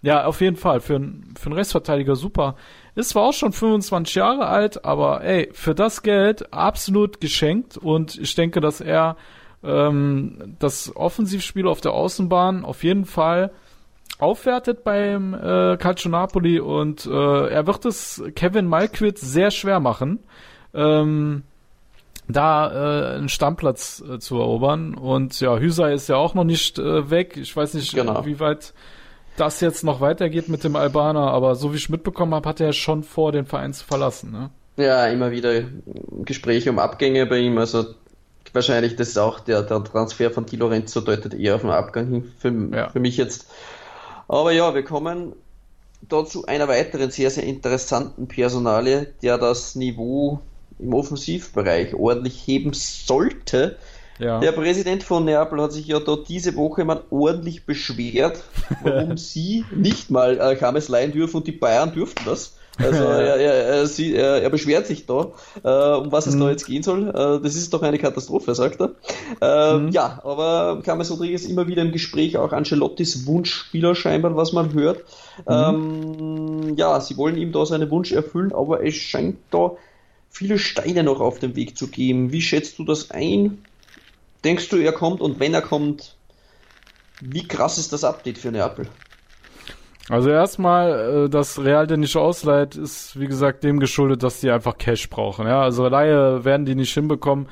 ja, auf jeden Fall, für, einen- für einen Rechtsverteidiger super. Ist zwar auch schon 25 Jahre alt, aber ey, für das Geld absolut geschenkt und ich denke, dass er ähm, das Offensivspiel auf der Außenbahn auf jeden Fall aufwertet beim äh, Calcio Napoli und äh, er wird es Kevin Malquit sehr schwer machen, ähm, da äh, einen Stammplatz äh, zu erobern. Und ja, Hüser ist ja auch noch nicht äh, weg. Ich weiß nicht, Genau. wie weit das jetzt noch weitergeht mit dem Albaner, aber so wie ich mitbekommen habe, hat er schon vor, den Verein zu verlassen. Ne? Ja, immer wieder Gespräche um Abgänge bei ihm. Also wahrscheinlich das ist auch der, der Transfer von Di Lorenzo deutet eher auf den Abgang hin für, Ja. für mich jetzt. Aber ja, wir kommen da zu einer weiteren sehr, sehr interessanten Personalie, der das Niveau im Offensivbereich ordentlich heben sollte. Ja. Der Präsident von Neapel hat sich ja da diese Woche mal ordentlich beschwert, warum sie nicht mal äh, James leihen dürfen und die Bayern dürften das. Also er, er, sie, er, er beschwert sich da, äh, um was es da jetzt gehen soll. Äh, das ist doch eine Katastrophe, sagt er. Äh, Ja, aber James Rodriguez immer wieder im Gespräch, auch Ancelottis Wunschspieler scheinbar, was man hört. Ähm, ja, sie wollen ihm da seinen Wunsch erfüllen, aber es scheint da viele Steine noch auf dem Weg zu geben. Wie schätzt du das ein? Denkst du, er kommt und wenn er kommt, wie krass ist das Update für Neapel? Also erstmal, äh, dass Real den nicht ausleiht, ist wie gesagt dem geschuldet, dass die einfach Cash brauchen. Ja, also Leihe werden die nicht hinbekommen.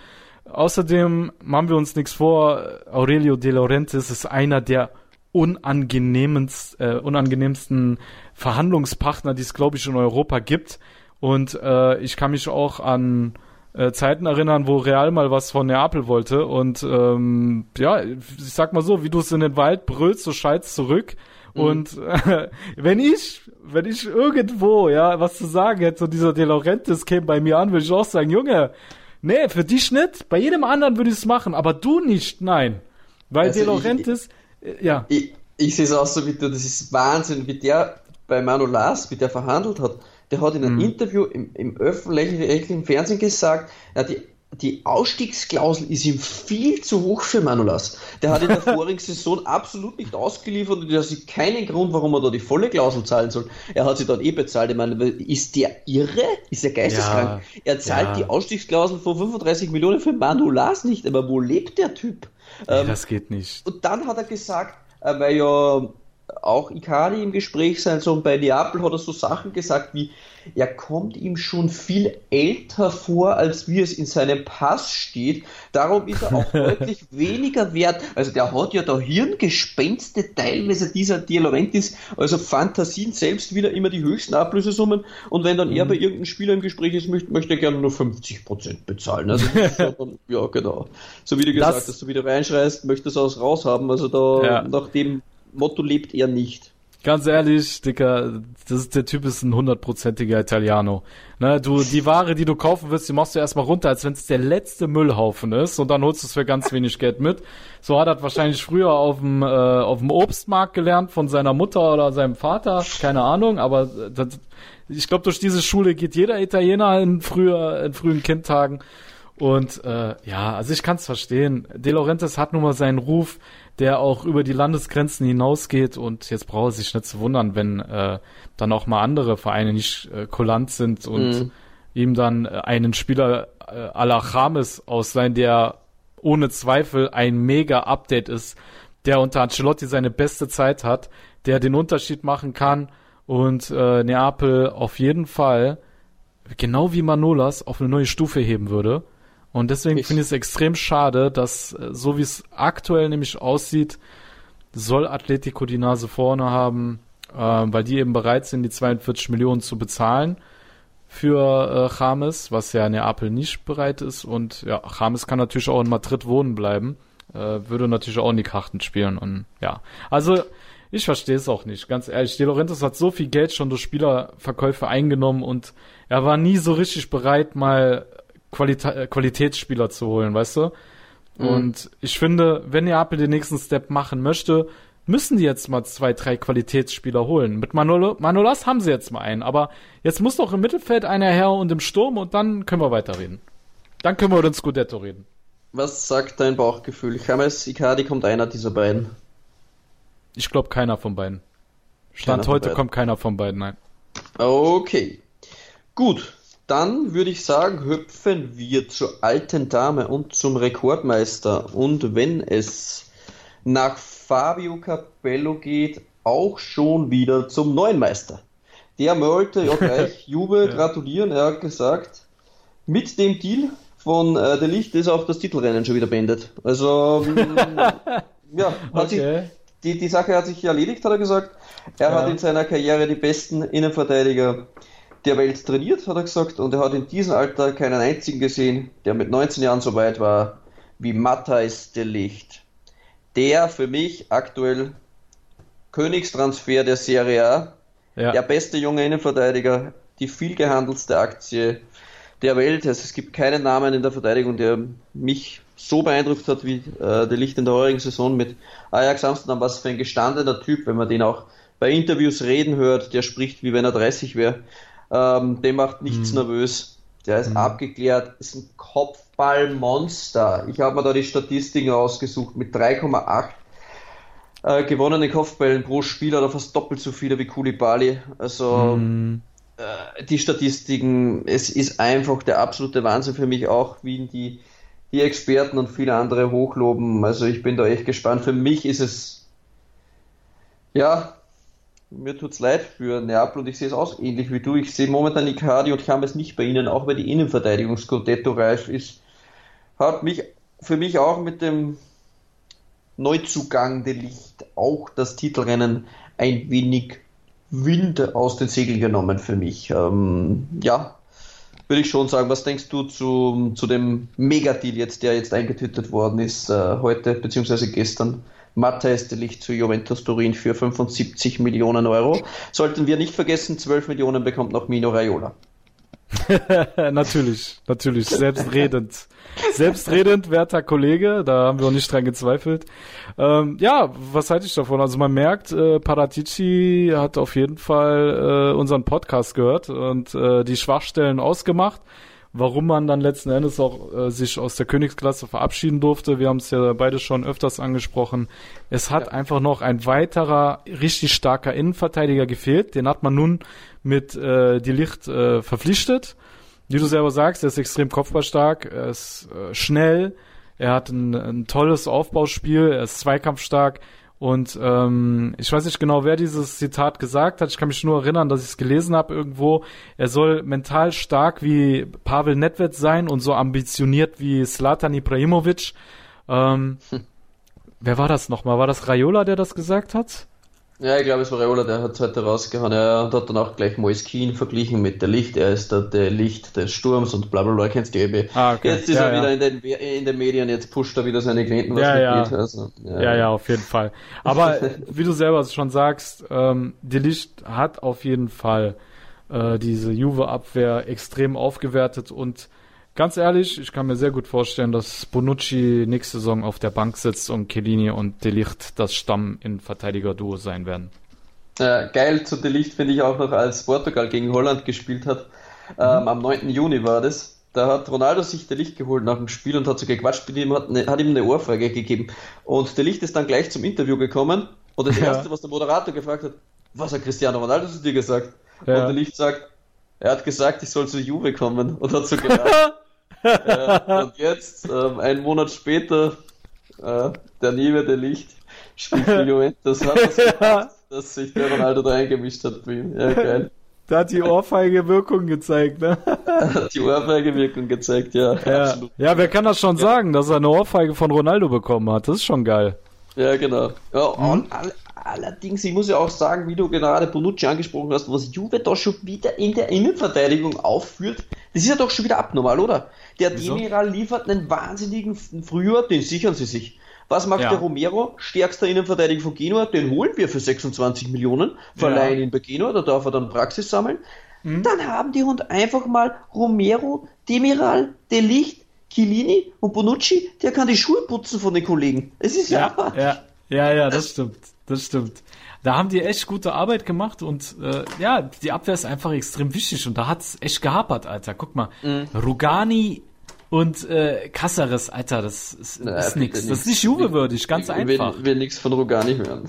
Außerdem machen wir uns nichts vor. Aurelio De Laurentiis ist einer der unangenehmst, äh, unangenehmsten Verhandlungspartner, die es glaube ich in Europa gibt. Und äh, ich kann mich auch an äh, Zeiten erinnern, wo Real mal was von Neapel wollte. Und ähm, ja, ich sag mal so, wie du es in den Wald brüllst, so schallst zurück. Und äh, wenn ich, wenn ich irgendwo, ja, was zu sagen hätte, so dieser De Laurentiis käme bei mir an, würde ich auch sagen, Junge, nee, für dich nicht, bei jedem anderen würde ich es machen, aber du nicht, nein. Weil Also De ich- Laurentiis, äh, ja, Ich, ich sehe es auch so wie du, das ist Wahnsinn, wie der bei Manu Lars, wie der verhandelt hat. Der hat in einem Interview im, im öffentlich-rechtlichen Fernsehen gesagt, ja, die, die Ausstiegsklausel ist ihm viel zu hoch für Manu Lars. Der hat in der vorigen Saison absolut nicht ausgeliefert und er sieht keinen Grund, warum er da die volle Klausel zahlen soll. Er hat sie dann eh bezahlt. Ich meine, ist der irre? Ist der geisteskrank? Ja, er zahlt ja. die Ausstiegsklausel von 35 Millionen für Manu Lars nicht. Aber wo lebt der Typ? nee, das geht nicht. Und dann hat er gesagt, äh, weil ja auch Icardi im Gespräch sein soll, und bei Neapel hat er so Sachen gesagt wie, er kommt ihm schon viel älter vor, als wie es in seinem Pass steht. Darum ist er auch deutlich weniger wert. Also der hat ja da Hirngespenste teilweise dieser Di Laurentiis, also Fantasien selbst wieder immer die höchsten Ablösesummen. Und wenn dann er bei irgendeinem Spieler im Gespräch ist, möchte, möchte er gerne nur 50% bezahlen. Also ja, dann, ja, genau. So wie du gesagt Das- hast, du wieder reinschreist, möchtest du es raushaben. Also da Ja. nach dem Motto lebt er nicht. Ganz ehrlich, Dicker, das ist, der Typ ist ein hundertprozentiger Italiano. Ne, du, die Ware, die du kaufen willst, die machst du erstmal runter, als wenn es der letzte Müllhaufen ist und dann holst du es für ganz wenig Geld mit. So hat er wahrscheinlich früher auf dem, äh, auf dem Obstmarkt gelernt von seiner Mutter oder seinem Vater, keine Ahnung, aber das, ich glaube, durch diese Schule geht jeder Italiener in, früher, in frühen Kindtagen. Und äh, ja, also ich kann es verstehen. De Laurentiis hat nun mal seinen Ruf, der auch über die Landesgrenzen hinausgeht. Und jetzt braucht er sich nicht zu wundern, wenn äh, dann auch mal andere Vereine nicht äh, kulant sind und ihm dann äh, einen Spieler äh, à la James ausleihen, der ohne Zweifel ein Mega-Update ist, der unter Ancelotti seine beste Zeit hat, der den Unterschied machen kann. Und äh, Neapel auf jeden Fall genau wie Manolas auf eine neue Stufe heben würde. Und deswegen finde ich es extrem schade, dass äh, so wie es aktuell nämlich aussieht, soll Atletico die Nase vorne haben, äh, weil die eben bereit sind, die 42 Millionen zu bezahlen für äh, James, was ja Neapel nicht bereit ist. Und ja, James kann natürlich auch in Madrid wohnen bleiben, äh, würde natürlich auch in die Karten spielen. Und ja, also ich verstehe es auch nicht, ganz ehrlich. De Laurentiis hat so viel Geld schon durch Spielerverkäufe eingenommen und er war nie so richtig bereit, mal Qualita äh, Qualitätsspieler zu holen, weißt du? Und ich finde, wenn Neapel den nächsten Step machen möchte, müssen die jetzt mal zwei, drei Qualitätsspieler holen. Mit Manolo, Manolas haben sie jetzt mal einen, aber jetzt muss doch im Mittelfeld einer her und im Sturm und dann können wir weiterreden. Dann können wir über den Scudetto reden. Was sagt dein Bauchgefühl? James Icardi kommt einer dieser beiden. Ich glaube keiner von beiden. Keiner Stand von heute beiden. kommt keiner von beiden, nein. Okay. Gut. Dann würde ich sagen, hüpfen wir zur alten Dame und zum Rekordmeister. Und wenn es nach Fabio Capello geht, auch schon wieder zum neuen Meister. Der wollte ja gleich Juve gratulieren. Er hat gesagt, mit dem Deal von äh, der Licht ist auch das Titelrennen schon wieder beendet. Also, ja, hat sich, die, die Sache hat sich erledigt, hat er gesagt. Er ja. hat in seiner Karriere die besten Innenverteidiger der Welt trainiert, hat er gesagt, und er hat in diesem Alter keinen einzigen gesehen, der mit 19 Jahren so weit war wie Matthijs de Licht. Der für mich aktuell Königstransfer der Serie A, ja. der beste junge Innenverteidiger, die viel gehandelste Aktie der Welt. Also es gibt keinen Namen in der Verteidigung, der mich so beeindruckt hat wie äh, der Licht in der heurigen Saison mit Ajax Amsterdam. Was für ein gestandener Typ, wenn man den auch bei Interviews reden hört, der spricht wie wenn er 30 wäre. Ähm, dem macht nichts mhm. nervös. Der ist mhm. abgeklärt, ist ein Kopfballmonster. Ich habe mir da die Statistiken ausgesucht mit 3,8 äh, gewonnenen Kopfballen pro Spieler, oder fast doppelt so viele wie Kulibali. Also mhm. äh, die Statistiken, es ist einfach der absolute Wahnsinn für mich auch, wie die, die Experten und viele andere hochloben. Also ich bin da echt gespannt. Für mich ist es ja mir tut's leid für Neapel und ich sehe es auch ähnlich wie du. Ich sehe momentan Icardi und ich habe es nicht bei ihnen, auch weil die Innenverteidigung Scudetto reif ist. Hat mich für mich auch mit dem Neuzugang der Licht auch das Titelrennen ein wenig Wind aus den Segeln genommen für mich. Ähm, ja, würde ich schon sagen. Was denkst du zu, zu dem Megadeal jetzt, der jetzt eingetütet worden ist, äh, heute bzw. gestern? Matthijs de Licht zu Juventus Turin für 75 Millionen Euro. Sollten wir nicht vergessen, 12 Millionen bekommt noch Mino Raiola. natürlich, natürlich, selbstredend. Selbstredend, werter Kollege, da haben wir auch nicht dran gezweifelt. Ähm, ja, was halte ich davon? Also man merkt, äh, Paratici hat auf jeden Fall äh, unseren Podcast gehört und äh, die Schwachstellen ausgemacht warum man dann letzten Endes auch äh, sich aus der Königsklasse verabschieden durfte. Wir haben es ja beide schon öfters angesprochen. Es hat ja. einfach noch ein weiterer richtig starker Innenverteidiger gefehlt. Den hat man nun mit äh, die Licht äh, verpflichtet. Wie du selber sagst, er ist extrem kopfballstark, er ist äh, schnell, er hat ein, ein tolles Aufbauspiel, er ist zweikampfstark und ähm, ich weiß nicht genau, wer dieses Zitat gesagt hat. Ich kann mich nur erinnern, dass ich es gelesen habe irgendwo. Er soll mental stark wie Pavel Nedved sein und so ambitioniert wie Slatan Ibrahimovic. Ähm, hm. Wer war das nochmal? War das Raiola, der das gesagt hat? Ja, ich glaube, es war Raiola, der hat es heute rausgehauen. Ja, und hat dann auch gleich Mois Keen verglichen mit der Licht. Er ist der, der Licht des Sturms und bla bla bla, kennst du eben. Ah, okay. Jetzt ist ja, er ja. wieder in den, in den Medien, jetzt pusht er wieder seine Klienten, was ja, ja. Also, ja. ja, ja, auf jeden Fall. Aber wie du selber schon sagst, ähm, die Licht hat auf jeden Fall äh, diese Juve-Abwehr extrem aufgewertet und Ganz ehrlich, ich kann mir sehr gut vorstellen, dass Bonucci nächste Saison auf der Bank sitzt und Chiellini und Delicht das Stamm in Verteidiger-Duo sein werden. Äh, geil zu Delicht finde ich auch noch, als Portugal gegen Holland gespielt hat. Ähm, mhm. Am 9. Juni war das. Da hat Ronaldo sich der Licht geholt nach dem Spiel und hat so gequatscht mit ihm, hat, ne, hat ihm eine Ohrfeige gegeben. Und der Licht ist dann gleich zum Interview gekommen und das ja. Erste, was der Moderator gefragt hat, was hat Cristiano Ronaldo zu dir gesagt? Ja. Und der Licht sagt, er hat gesagt, ich soll zu Juve kommen und hat so gelacht. äh, und jetzt, ähm, einen Monat später, äh, der Nieve, der Licht, spielt für Juventus. Hat das gemacht, dass sich der Ronaldo da eingemischt hat bei ihm. Ja, geil. Da hat die Ohrfeige Wirkung gezeigt, ne? Hat die Ohrfeige Wirkung gezeigt, ja. Ja, absolut. ja wer kann das schon ja. sagen, dass er eine Ohrfeige von Ronaldo bekommen hat? Das ist schon geil. Ja, genau. Ja, mhm. Allerdings, ich muss ja auch sagen, wie du gerade Bonucci angesprochen hast, was Juve da schon wieder in der Innenverteidigung aufführt, das ist ja doch schon wieder abnormal, oder? Der Wieso? Demiral liefert einen wahnsinnigen Frühjahr, den sichern sie sich. Was macht ja. der Romero? Stärkster Innenverteidiger von Genua, den holen wir für 26 Millionen, verleihen ja. ihn bei Genua, da darf er dann Praxis sammeln. Mhm. Dann haben die Hund einfach mal Romero, Demiral, Delicht, Chilini und Bonucci, der kann die Schuhe putzen von den Kollegen. Es ist ja, ja, ja, ja, ja, das stimmt das stimmt. Da haben die echt gute Arbeit gemacht und äh, ja, die Abwehr ist einfach extrem wichtig und da hat's echt gehapert, Alter. Guck mal, mhm. Rugani und äh, Caceres, Alter, das ist, naja, ist nix. Das ist nicht Juve-würdig, ganz ich, einfach. Will, will nichts von Rugani hören.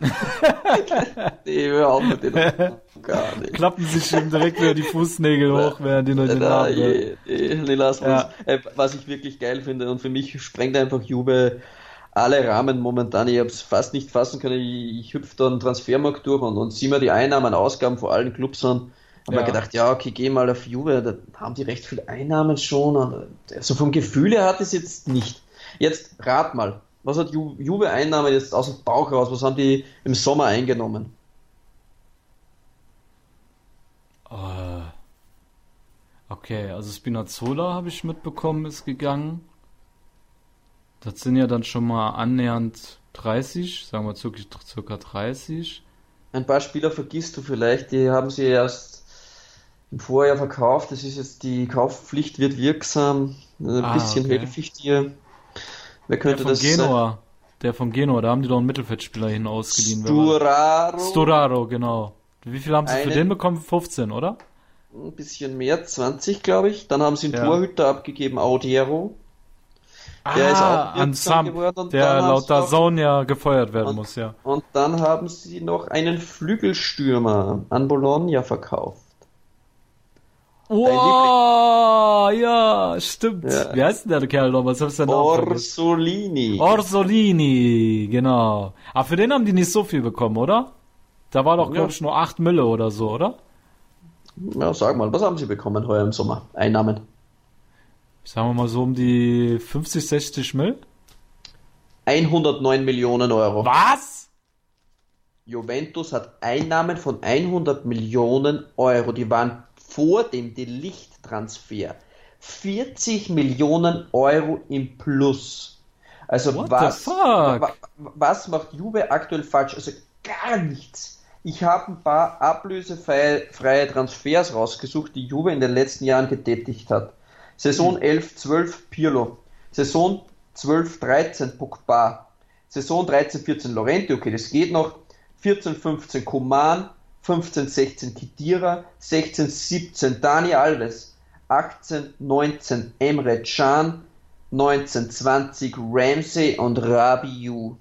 nee, hör auf mit den Rugani. Klappen sich ihm direkt wieder die Fußnägel hoch, während die noch den Namen nee, nee, lass ja. Äh, Was ich wirklich geil finde und für mich sprengt einfach Juve alle Rahmen momentan. Ich habe es fast nicht fassen können. Ich, ich hüpfe da einen Transfermarkt durch und, und sehe mir die Einnahmen, Ausgaben vor allen Clubs an. Habe Ja. gedacht, ja, okay, geh mal auf Juve, da haben die recht viele Einnahmen schon. Und, also vom Gefühl her hat es jetzt nicht. Jetzt rat mal, was hat Ju Juve Einnahmen jetzt aus dem Bauch raus? Was haben die im Sommer eingenommen? Äh, Okay, also Spinazzola habe ich mitbekommen, ist gegangen. Das sind ja dann schon mal annähernd 30, sagen wir circa, circa 30. Ein paar Spieler vergisst du vielleicht, die haben sie erst im Vorjahr verkauft. Das ist jetzt die Kaufpflicht wird wirksam. Ein Ah, bisschen okay. helfe ich dir. Wer könnte das sein? Genua. Der von Genua, da haben die doch einen Mittelfeldspieler hin ausgeliehen. Sturaro. Storaro, genau. Wie viel haben sie für Einen- den bekommen? 15, oder? Ein bisschen mehr, 20 glaube ich. Dann haben sie einen Ja. Torhüter abgegeben, Audiero. Der ist auch ah, wirksam an Sam, der laut der Zone ja gefeuert werden Und- muss, ja. Und dann haben sie noch einen Flügelstürmer an Bologna verkauft. Wow, ja, stimmt. Ja. Wie heißt denn der Kerl noch? Was hast du denn noch vergessen? Orsolini. Orsolini, genau. Aber für den haben die nicht so viel bekommen, oder? Da war doch, Ja. glaube ich, nur 8 Mille oder so, oder? Ja, sag mal, was haben sie bekommen heuer im Sommer? Einnahmen. Sagen wir mal so um die 50, 60 Mill. 109 Millionen Euro. Was? Juventus hat Einnahmen von 100 Millionen Euro. Die waren vor dem Delicht-Transfer 40 Millionen Euro im Plus. Also What was, was macht Juve aktuell falsch? Also gar nichts. Ich habe ein paar ablösefreie freie Transfers rausgesucht, die Juve in den letzten Jahren getätigt hat. Saison 11, 12 Pirlo. Saison 12, 13 Pogba. Saison 13, 14 Lorente, okay, das geht noch. 14, 15 Coman. 15, 16 Kidira. 16, 17 Dani Alves. 18, 19 Emre Can. 19, 20 Ramsey und Rabiu.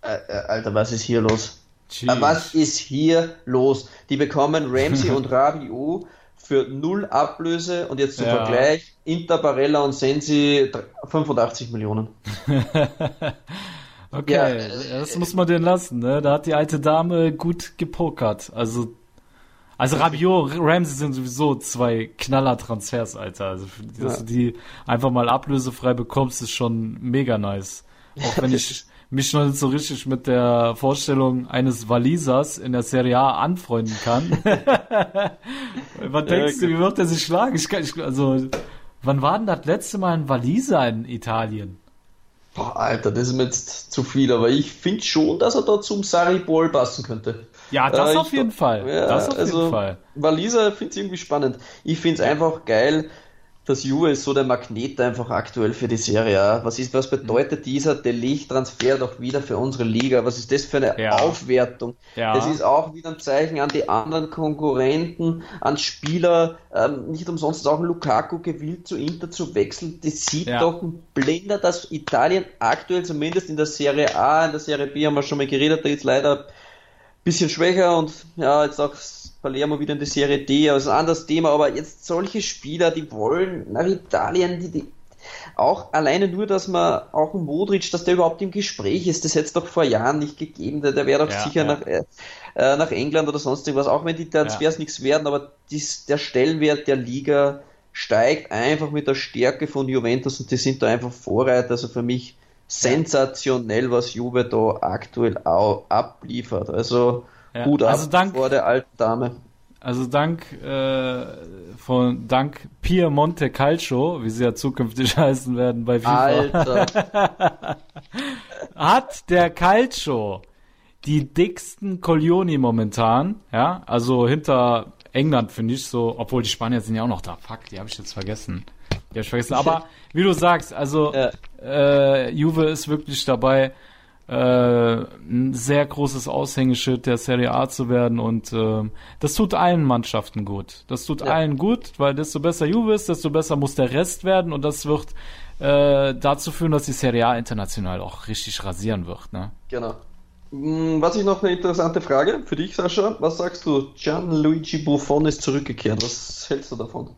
Alter, was ist hier los? Äh, Was ist hier los? Die bekommen Ramsey und Rabiu für null Ablöse und jetzt zum Ja. Vergleich Inter, Barella und Sensi dr- 85 Millionen. Okay, Ja. das muss man denen lassen, ne? Da hat die alte Dame gut gepokert. Also, also Rabiot, Ramsey sind sowieso zwei Knaller-Transfers, Alter. Also, dass Ja. du die einfach mal ablösefrei bekommst, ist schon mega nice. Auch wenn ich mich noch nicht so richtig mit der Vorstellung eines Walisers in der Serie A anfreunden kann. Was denkst du, wie wird er sich schlagen? Ich kann, ich, also, wann war denn das letzte Mal ein Waliser in Italien? Boah, Alter, das ist mir jetzt zu viel, aber ich finde schon, dass er da zum Sarri-Ball passen könnte. Ja, das Äh, auf jeden Fall. Ja, das auf also, jeden Fall. Waliser finde ich irgendwie spannend. Ich finde es einfach geil, dass Juve ist so der Magnet einfach aktuell für die Serie A. Was ist, was bedeutet dieser Delicht-Transfer doch wieder für unsere Liga? Was ist das für eine Ja. Aufwertung? Ja. Das ist auch wieder ein Zeichen an die anderen Konkurrenten, an Spieler. Ähm, nicht umsonst ist auch ein Lukaku gewillt zu Inter zu wechseln. Das sieht Ja. doch ein Blender, dass Italien aktuell zumindest in der Serie A, in der Serie B haben wir schon mal geredet, da ist leider bisschen schwächer und ja, jetzt auch Palermo wieder in die Serie D, aber ist ein anderes Thema, aber jetzt solche Spieler, die wollen nach Italien, die, die auch alleine nur, dass man auch ein Modric, dass der überhaupt im Gespräch ist, das hätte es doch vor Jahren nicht gegeben, der, der wäre doch Ja, sicher ja. nach, äh, äh, nach England oder sonst irgendwas, auch wenn die Transfers nichts werden, aber dies, der Stellenwert der Liga steigt einfach mit der Stärke von Juventus und die sind da einfach Vorreiter, also für mich sensationell, was Juve da aktuell auch abliefert. Also Ja, Hut ab also dank- vor der alten Dame. Also dank äh, von dank Piemonte Calcio, wie sie ja zukünftig heißen werden bei FIFA, Alter, hat der Calcio die dicksten Coglioni momentan, ja, also hinter England finde ich so, obwohl die Spanier sind ja auch noch da. Fuck, die habe ich jetzt vergessen. Die habe ich vergessen. Aber wie du sagst, also Ja. äh, Juve ist wirklich dabei, ein sehr großes Aushängeschild der Serie A zu werden und ähm, das tut allen Mannschaften gut. Das tut Ja. allen gut, weil desto besser Juve ist, desto besser muss der Rest werden und das wird äh, dazu führen, dass die Serie A international auch richtig rasieren wird. Ne? genau. Hm, Was ich noch eine interessante Frage für dich, Sascha. Was sagst du? Gianluigi Buffon ist zurückgekehrt. Was hältst du davon?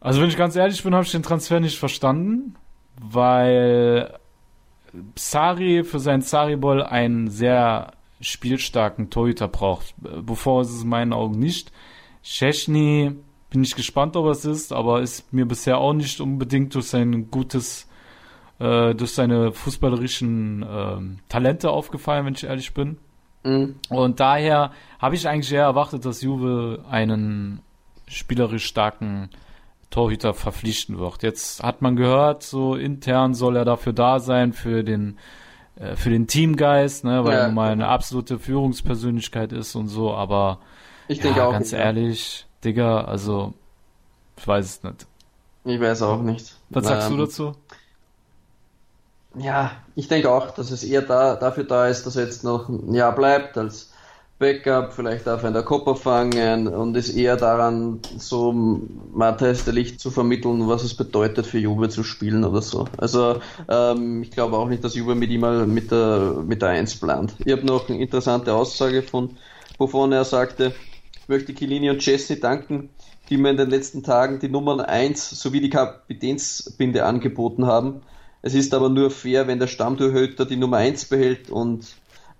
Also wenn ich ganz ehrlich bin, habe ich den Transfer nicht verstanden, weil Sari für seinen Sari-Ball einen sehr spielstarken Torhüter braucht. Bevor ist es in meinen Augen nicht. Szczesny bin ich gespannt, ob es ist, aber ist mir bisher auch nicht unbedingt durch sein gutes, äh, durch seine fußballerischen äh, Talente aufgefallen, wenn ich ehrlich bin. Mhm. Und daher habe ich eigentlich eher erwartet, dass Juve einen spielerisch starken Torhüter verpflichten wird. Jetzt hat man gehört, so intern soll er dafür da sein, für den äh, für den Teamgeist, ne, weil ja. er mal eine absolute Führungspersönlichkeit ist und so, aber ich denke ja, auch ganz nicht, ehrlich, ja. Digga, also ich weiß es nicht. Ich weiß auch nicht. Was sagst ähm, du dazu? Ja, ich denke auch, dass es eher da, dafür da ist, dass er jetzt noch ein Jahr bleibt als Backup, vielleicht darf er in der Kopper fangen und ist eher daran, so Matthias der Licht zu vermitteln, was es bedeutet für Juve zu spielen oder so. Also ähm, ich glaube auch nicht, dass Juve mit ihm mal mit der, mit der 1 plant. Ich habe noch eine interessante Aussage von, wovon er sagte, ich möchte Kilini und Jesse danken, die mir in den letzten Tagen die Nummern 1 sowie die Kapitänsbinde angeboten haben. Es ist aber nur fair, wenn der Stammtorhüter die Nummer 1 behält und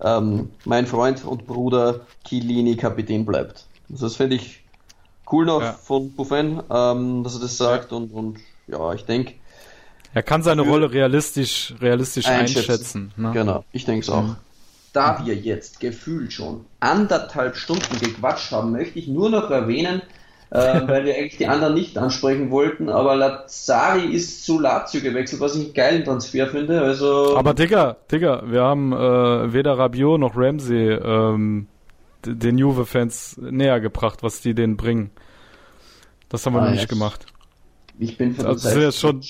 ähm, mein Freund und Bruder Chiellini Kapitän bleibt. Also das finde ich cool noch ja. von Buffen, ähm, dass er das sagt und, und ja, ich denke. Er kann seine Rolle realistisch, realistisch einschätzen. einschätzen ne? Genau, ich denke es auch. Mhm. Da wir jetzt gefühlt schon anderthalb Stunden gequatscht haben, möchte ich nur noch erwähnen, äh, weil wir eigentlich die anderen nicht ansprechen wollten, aber Lazari ist zu Lazio gewechselt, was ich einen geilen Transfer finde. Also aber Digga, Digga, wir haben äh, weder Rabiot noch Ramsey ähm, den Juve-Fans näher gebracht, was die denen bringen. Das haben wir ah, noch nicht gemacht. Ich bin von der also, Zeit schon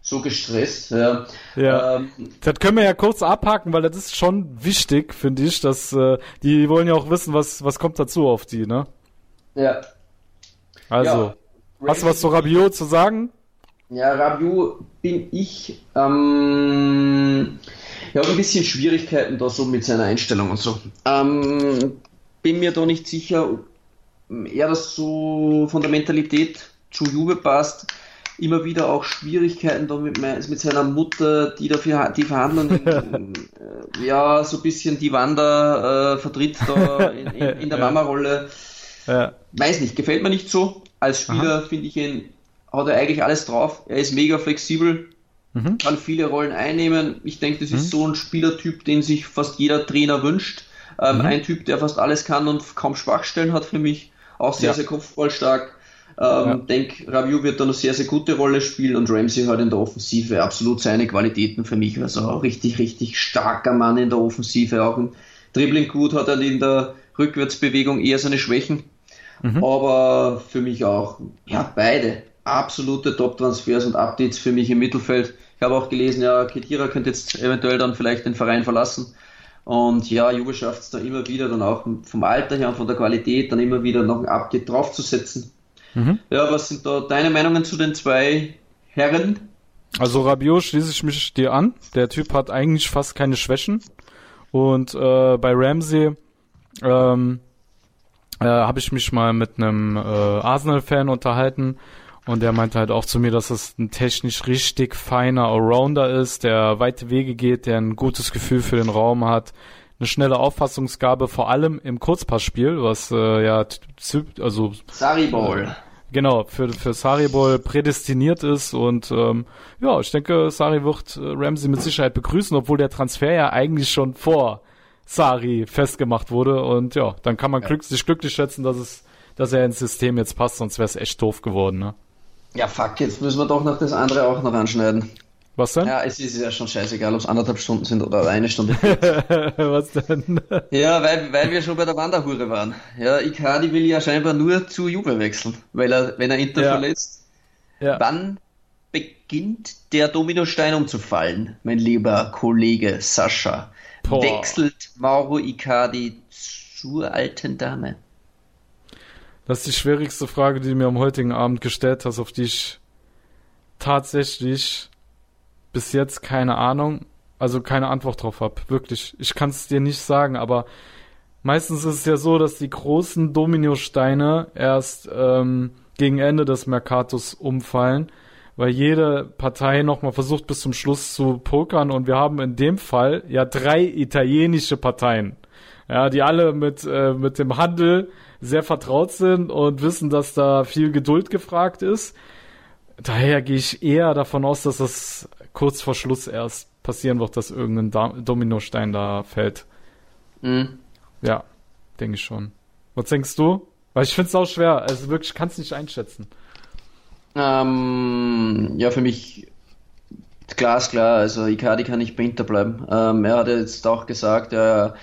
so gestresst. Ja. ja. Ähm, das können wir ja kurz abhaken, weil das ist schon wichtig, finde ich, dass äh, die wollen ja auch wissen, was was kommt dazu auf die, ne? Ja, also, ja, hast du was zu Rabiot zu sagen? Ja, Rabiot bin ich, ähm, ja, ein bisschen Schwierigkeiten da so mit seiner Einstellung und so. Ähm, bin mir da nicht sicher, ob er das so von der Mentalität zu Juve passt. Immer wieder auch Schwierigkeiten da mit, mit seiner Mutter, die dafür die Verhandlungen, äh, ja, so ein bisschen die Wander äh, vertritt da in, in, in der Mama-Rolle. Ja. Weiß nicht, gefällt mir nicht so. Als Spieler finde ich ihn, hat er eigentlich alles drauf. Er ist mega flexibel, mhm. kann viele Rollen einnehmen. Ich denke, das mhm. ist so ein Spielertyp, den sich fast jeder Trainer wünscht. Ähm, mhm. Ein Typ, der fast alles kann und kaum Schwachstellen hat für mich. Auch sehr, ja. sehr kopfballstark. Ähm, ja. Denk, Rabiot wird da eine sehr, sehr gute Rolle spielen und Ramsey hat in der Offensive absolut seine Qualitäten für mich. Also auch richtig, richtig starker Mann in der Offensive. Auch im Dribbling gut hat er in der Rückwärtsbewegung eher seine Schwächen. Mhm. Aber für mich auch, ja, beide absolute Top-Transfers und Updates für mich im Mittelfeld. Ich habe auch gelesen, ja, Kedira könnte jetzt eventuell dann vielleicht den Verein verlassen. Und ja, Juve schafft es da immer wieder, dann auch vom Alter her und von der Qualität, dann immer wieder noch ein Update draufzusetzen. Mhm. Ja, was sind da deine Meinungen zu den zwei Herren? Also Rabiot schließe ich mich dir an. Der Typ hat eigentlich fast keine Schwächen. Und äh, bei Ramsey, ähm, äh, habe ich mich mal mit einem äh, Arsenal-Fan unterhalten und der meinte halt auch zu mir, dass es ein technisch richtig feiner Allrounder ist, der weite Wege geht, der ein gutes Gefühl für den Raum hat, eine schnelle Auffassungsgabe, vor allem im Kurzpassspiel, was äh, ja also Saribol. Äh, genau, für, für Saribol prädestiniert ist und ähm, ja, ich denke, Sari wird äh, Ramsey mit Sicherheit begrüßen, obwohl der Transfer ja eigentlich schon vor Sari festgemacht wurde. Und ja, dann kann man glück, sich glücklich schätzen, dass es, dass er ins System jetzt passt, sonst wäre es echt doof geworden, ne? Ja, fuck, jetzt müssen wir doch noch das andere auch noch anschneiden. Was denn? Ja, es ist ja schon scheißegal, ob es anderthalb Stunden sind oder eine Stunde. Was denn? Ja, weil, weil wir schon bei der Wanderhure waren. Ja, Icardi will ja scheinbar nur zu Juve wechseln, weil er, wenn er Inter ja. verletzt. Ja. Wann beginnt der Dominostein umzufallen, mein lieber Kollege Sascha? Boah. wechselt Mauro Icardi zur alten Dame? Das ist die schwierigste Frage, die du mir am heutigen Abend gestellt hast, auf die ich tatsächlich bis jetzt keine Ahnung, also keine Antwort drauf habe. Wirklich. Ich kann es dir nicht sagen, aber meistens ist es ja so, dass die großen Dominosteine erst ähm, gegen Ende des Mercatus umfallen weil jede Partei nochmal versucht bis zum Schluss zu pokern und wir haben in dem Fall ja drei italienische Parteien. Ja, die alle mit, äh, mit dem Handel sehr vertraut sind und wissen, dass da viel Geduld gefragt ist. Daher gehe ich eher davon aus, dass das kurz vor Schluss erst passieren wird, dass irgendein Dominostein da fällt. Mhm. Ja, denke ich schon. Was denkst du? Weil ich finde es auch schwer. Also wirklich, kann es nicht einschätzen. Ähm, ja, für mich glasklar. Also Icardi kann nicht bei Inter bleiben. Ähm, er hat jetzt auch gesagt, er,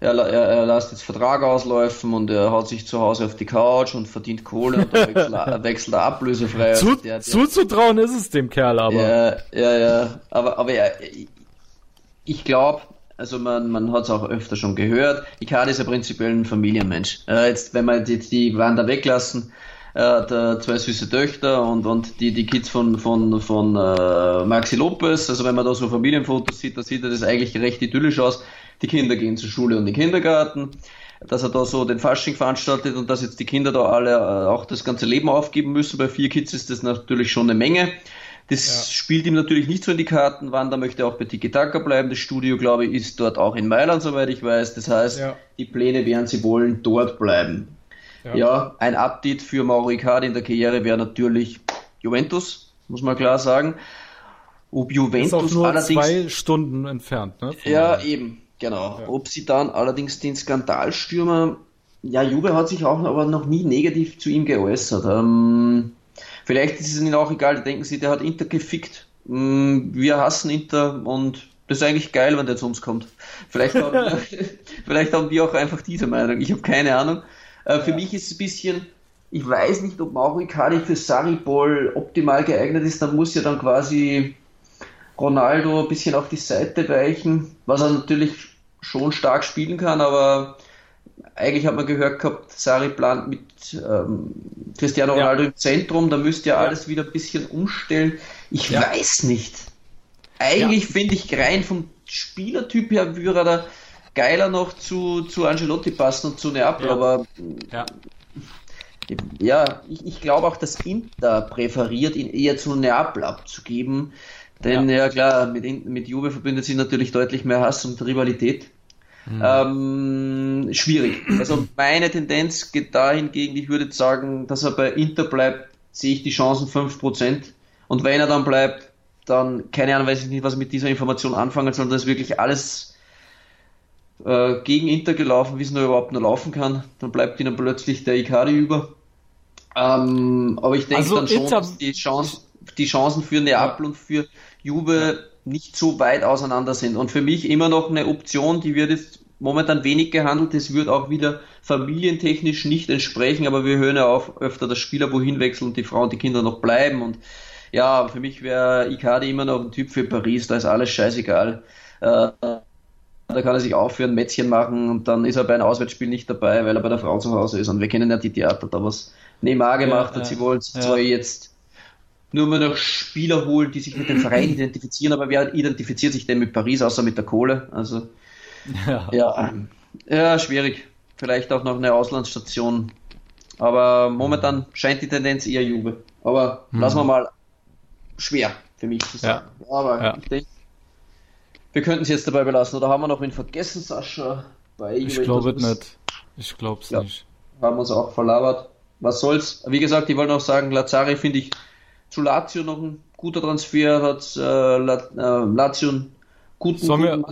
er, er, er lässt jetzt Vertrag ausläufen und er haut sich zu Hause auf die Couch und verdient Kohle und wechselt, wechselt ablösefrei. Zu, der, der, zuzutrauen ist es dem Kerl aber. Ja, ja, ja. Aber, aber ja, ich glaube, also man, man hat es auch öfter schon gehört, Icardi ist ja prinzipiell ein Familienmensch. Äh, jetzt, wenn wir jetzt die Wander weglassen, er hat äh, zwei süße Töchter und, und die, die Kids von, von, von äh, Maxi Lopez. Also wenn man da so Familienfotos sieht, da sieht er das eigentlich recht idyllisch aus. Die Kinder gehen zur Schule und in den Kindergarten. Dass er da so den Fasching veranstaltet und dass jetzt die Kinder da alle äh, auch das ganze Leben aufgeben müssen. Bei vier Kids ist das natürlich schon eine Menge. Das ja. spielt ihm natürlich nicht so in die Karten. Wanda möchte auch bei Tiki Taka bleiben. Das Studio, glaube ich, ist dort auch in Mailand, soweit ich weiß. Das heißt, ja. die Pläne wären, sie wollen dort bleiben. Ja. ja, ein Update für Mauro Icardi in der Karriere wäre natürlich Juventus, muss man klar sagen. Ob Juventus ist auch nur allerdings zwei Stunden entfernt, ne? Ja, eben, genau. Ja. Ob sie dann allerdings den Skandalstürmer, ja, Juve hat sich auch aber noch nie negativ zu ihm geäußert. Ähm, vielleicht ist es ihnen auch egal, denken sie, der hat Inter gefickt. Ähm, wir hassen Inter und das ist eigentlich geil, wenn der zu uns kommt. Vielleicht haben, wir, vielleicht haben die auch einfach diese Meinung. Ich habe keine Ahnung. Äh, für mich ist es ein bisschen, ich weiß nicht, ob Mauro Icardi für Sarri-Ball optimal geeignet ist. Da muss ja dann quasi Ronaldo ein bisschen auf die Seite weichen, was er natürlich schon stark spielen kann, aber eigentlich hat man gehört gehabt, Sari plant mit ähm, Cristiano Ronaldo ja. im Zentrum, da müsste ja, ja, alles wieder ein bisschen umstellen. Ich ja. weiß nicht. Eigentlich finde ich rein vom Spielertyp her würde er da geiler noch zu, zu Angelotti passen und zu Neapel, ja. aber ja, ja ich, ich glaube auch, dass Inter präferiert, ihn eher zu Neapel abzugeben. Denn ja, ja klar, mit, mit Juve verbindet sich natürlich deutlich mehr Hass und Rivalität. Mhm. Ähm, schwierig. Also meine Tendenz geht dahingegen, ich würde sagen, dass er bei Inter bleibt, sehe ich die Chancen 5%. Und wenn er dann bleibt, dann, keine Ahnung, weiß ich nicht, was ich mit dieser Information anfangen soll, das ist wirklich alles äh, gegen Inter gelaufen, wie es nur überhaupt nur laufen kann. Dann bleibt ihnen plötzlich der Ikari über. Ähm, aber ich denke also dann schon, Inter dass die, Chance, die Chancen für Neapel ja. und für Juve nicht so weit auseinander sind. Und für mich immer noch eine Option, die wird jetzt momentan wenig gehandelt. Es wird auch wieder familientechnisch nicht entsprechen, aber wir hören ja auch öfter, dass Spieler wohin wechseln und die Frauen und die Kinder noch bleiben. Und ja, für mich wäre Icardi immer noch ein Typ für Paris, da ist alles scheißegal. Äh, da kann er sich aufführen, Mätzchen machen und dann ist er bei einem Auswärtsspiel nicht dabei, weil er bei der Frau zu Hause ist. Und wir kennen ja die Theater da, was Neymar gemacht ja, hat. Sie wollen ja. zwar jetzt nur mehr noch Spieler holen, die sich mit dem Verein identifizieren, aber wer identifiziert sich denn mit Paris, außer mit der Kohle? Also, ja, ja, ja schwierig. Vielleicht auch noch eine Auslandsstation. Aber momentan scheint die Tendenz eher Juve. Aber mhm. lassen wir mal schwer für mich zu sagen. Ja. Aber ich denke, wir könnten es jetzt dabei belassen. Oder haben wir noch wen vergessen, Sascha? Bei ich glaube nicht. Ich glaube es ja, nicht. Haben uns auch verlabert. Was soll's? Wie gesagt, ich wollte noch sagen, Lazari finde ich zu Lazio noch ein guter Transfer, hat äh, Lazio einen guten, sollen wir,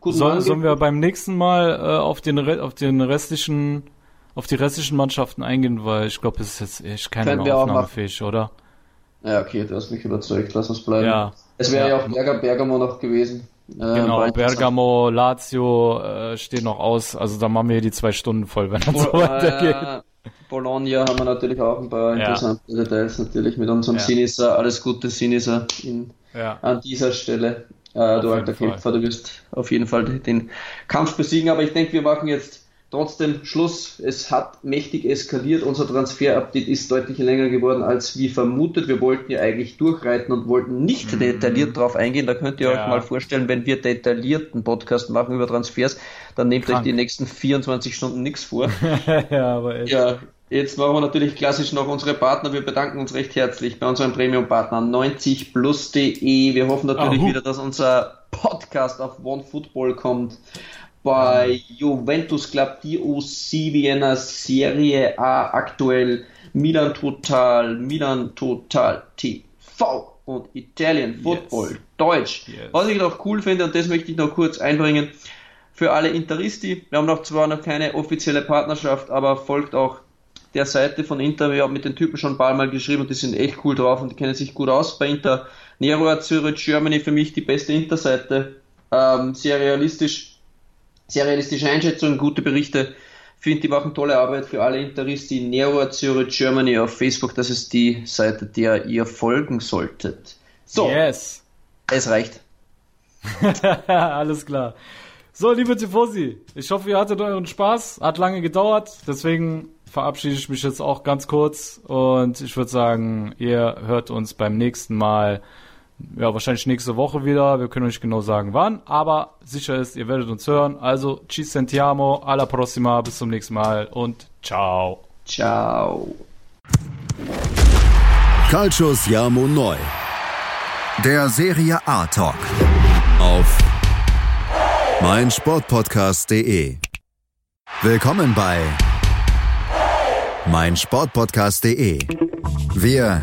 guten soll, sollen wir beim nächsten Mal äh, auf den auf den restlichen auf die restlichen Mannschaften eingehen, weil ich glaube, es ist jetzt echt keine aufnahmefähig, oder? Ja, okay, du hast mich überzeugt, lass uns bleiben. Ja. Es wäre ja. ja auch Berger Bergamo noch gewesen. Äh, genau, Bergamo, Lazio äh, stehen noch aus. Also da machen wir hier die zwei Stunden voll, wenn das so weitergeht. Bologna haben wir natürlich auch ein paar interessante ja. Details natürlich mit unserem ja. Sinisa. Alles Gute Sinisa in, ja. an dieser Stelle. Äh, du alter Kämpfer, du wirst auf jeden Fall den Kampf besiegen. Aber ich denke, wir machen jetzt Trotzdem Schluss, es hat mächtig eskaliert. Unser Transfer-Update ist deutlich länger geworden als wie vermutet. Wir wollten ja eigentlich durchreiten und wollten nicht mhm. detailliert drauf eingehen. Da könnt ihr ja. euch mal vorstellen, wenn wir detaillierten Podcast machen über Transfers, dann nehmt Krank. euch die nächsten 24 Stunden nichts vor. ja, aber echt. Ja, Jetzt machen wir natürlich klassisch noch unsere Partner. Wir bedanken uns recht herzlich bei unserem Premium-Partner 90plus.de. Wir hoffen natürlich Ahu. wieder, dass unser Podcast auf OneFootball kommt. Bei Juventus Club DOC Vienna Serie A aktuell Milan Total, Milan Total TV und Italien Football Yes. Deutsch. Yes. Was ich noch cool finde, und das möchte ich noch kurz einbringen, für alle Interisti, wir haben noch zwar noch keine offizielle Partnerschaft, aber folgt auch der Seite von Inter. Wir haben mit den Typen schon ein paar Mal geschrieben und die sind echt cool drauf und die kennen sich gut aus bei Inter. Nero Zürich Germany für mich die beste Inter-Seite. Ähm, sehr realistisch, sehr realistische Einschätzungen, gute Berichte. Finde, die machen tolle Arbeit für alle Interisti. Nero Zürich Germany auf Facebook, das ist die Seite, der ihr folgen solltet. So, Yes. es reicht. Alles klar. So, liebe Tifosi, ich hoffe, ihr hattet euren Spaß. Hat lange gedauert, deswegen verabschiede ich mich jetzt auch ganz kurz und ich würde sagen, ihr hört uns beim nächsten Mal, ja, wahrscheinlich nächste Woche wieder. Wir können euch genau sagen, wann, aber sicher ist, ihr werdet uns hören. Also, ci sentiamo, alla prossima, bis zum nächsten Mal und ciao. Ciao. Calcius Jamo Neu. Der Serie A Talk. Auf meinsportpodcast.de. Willkommen bei meinsportpodcast.de. Wir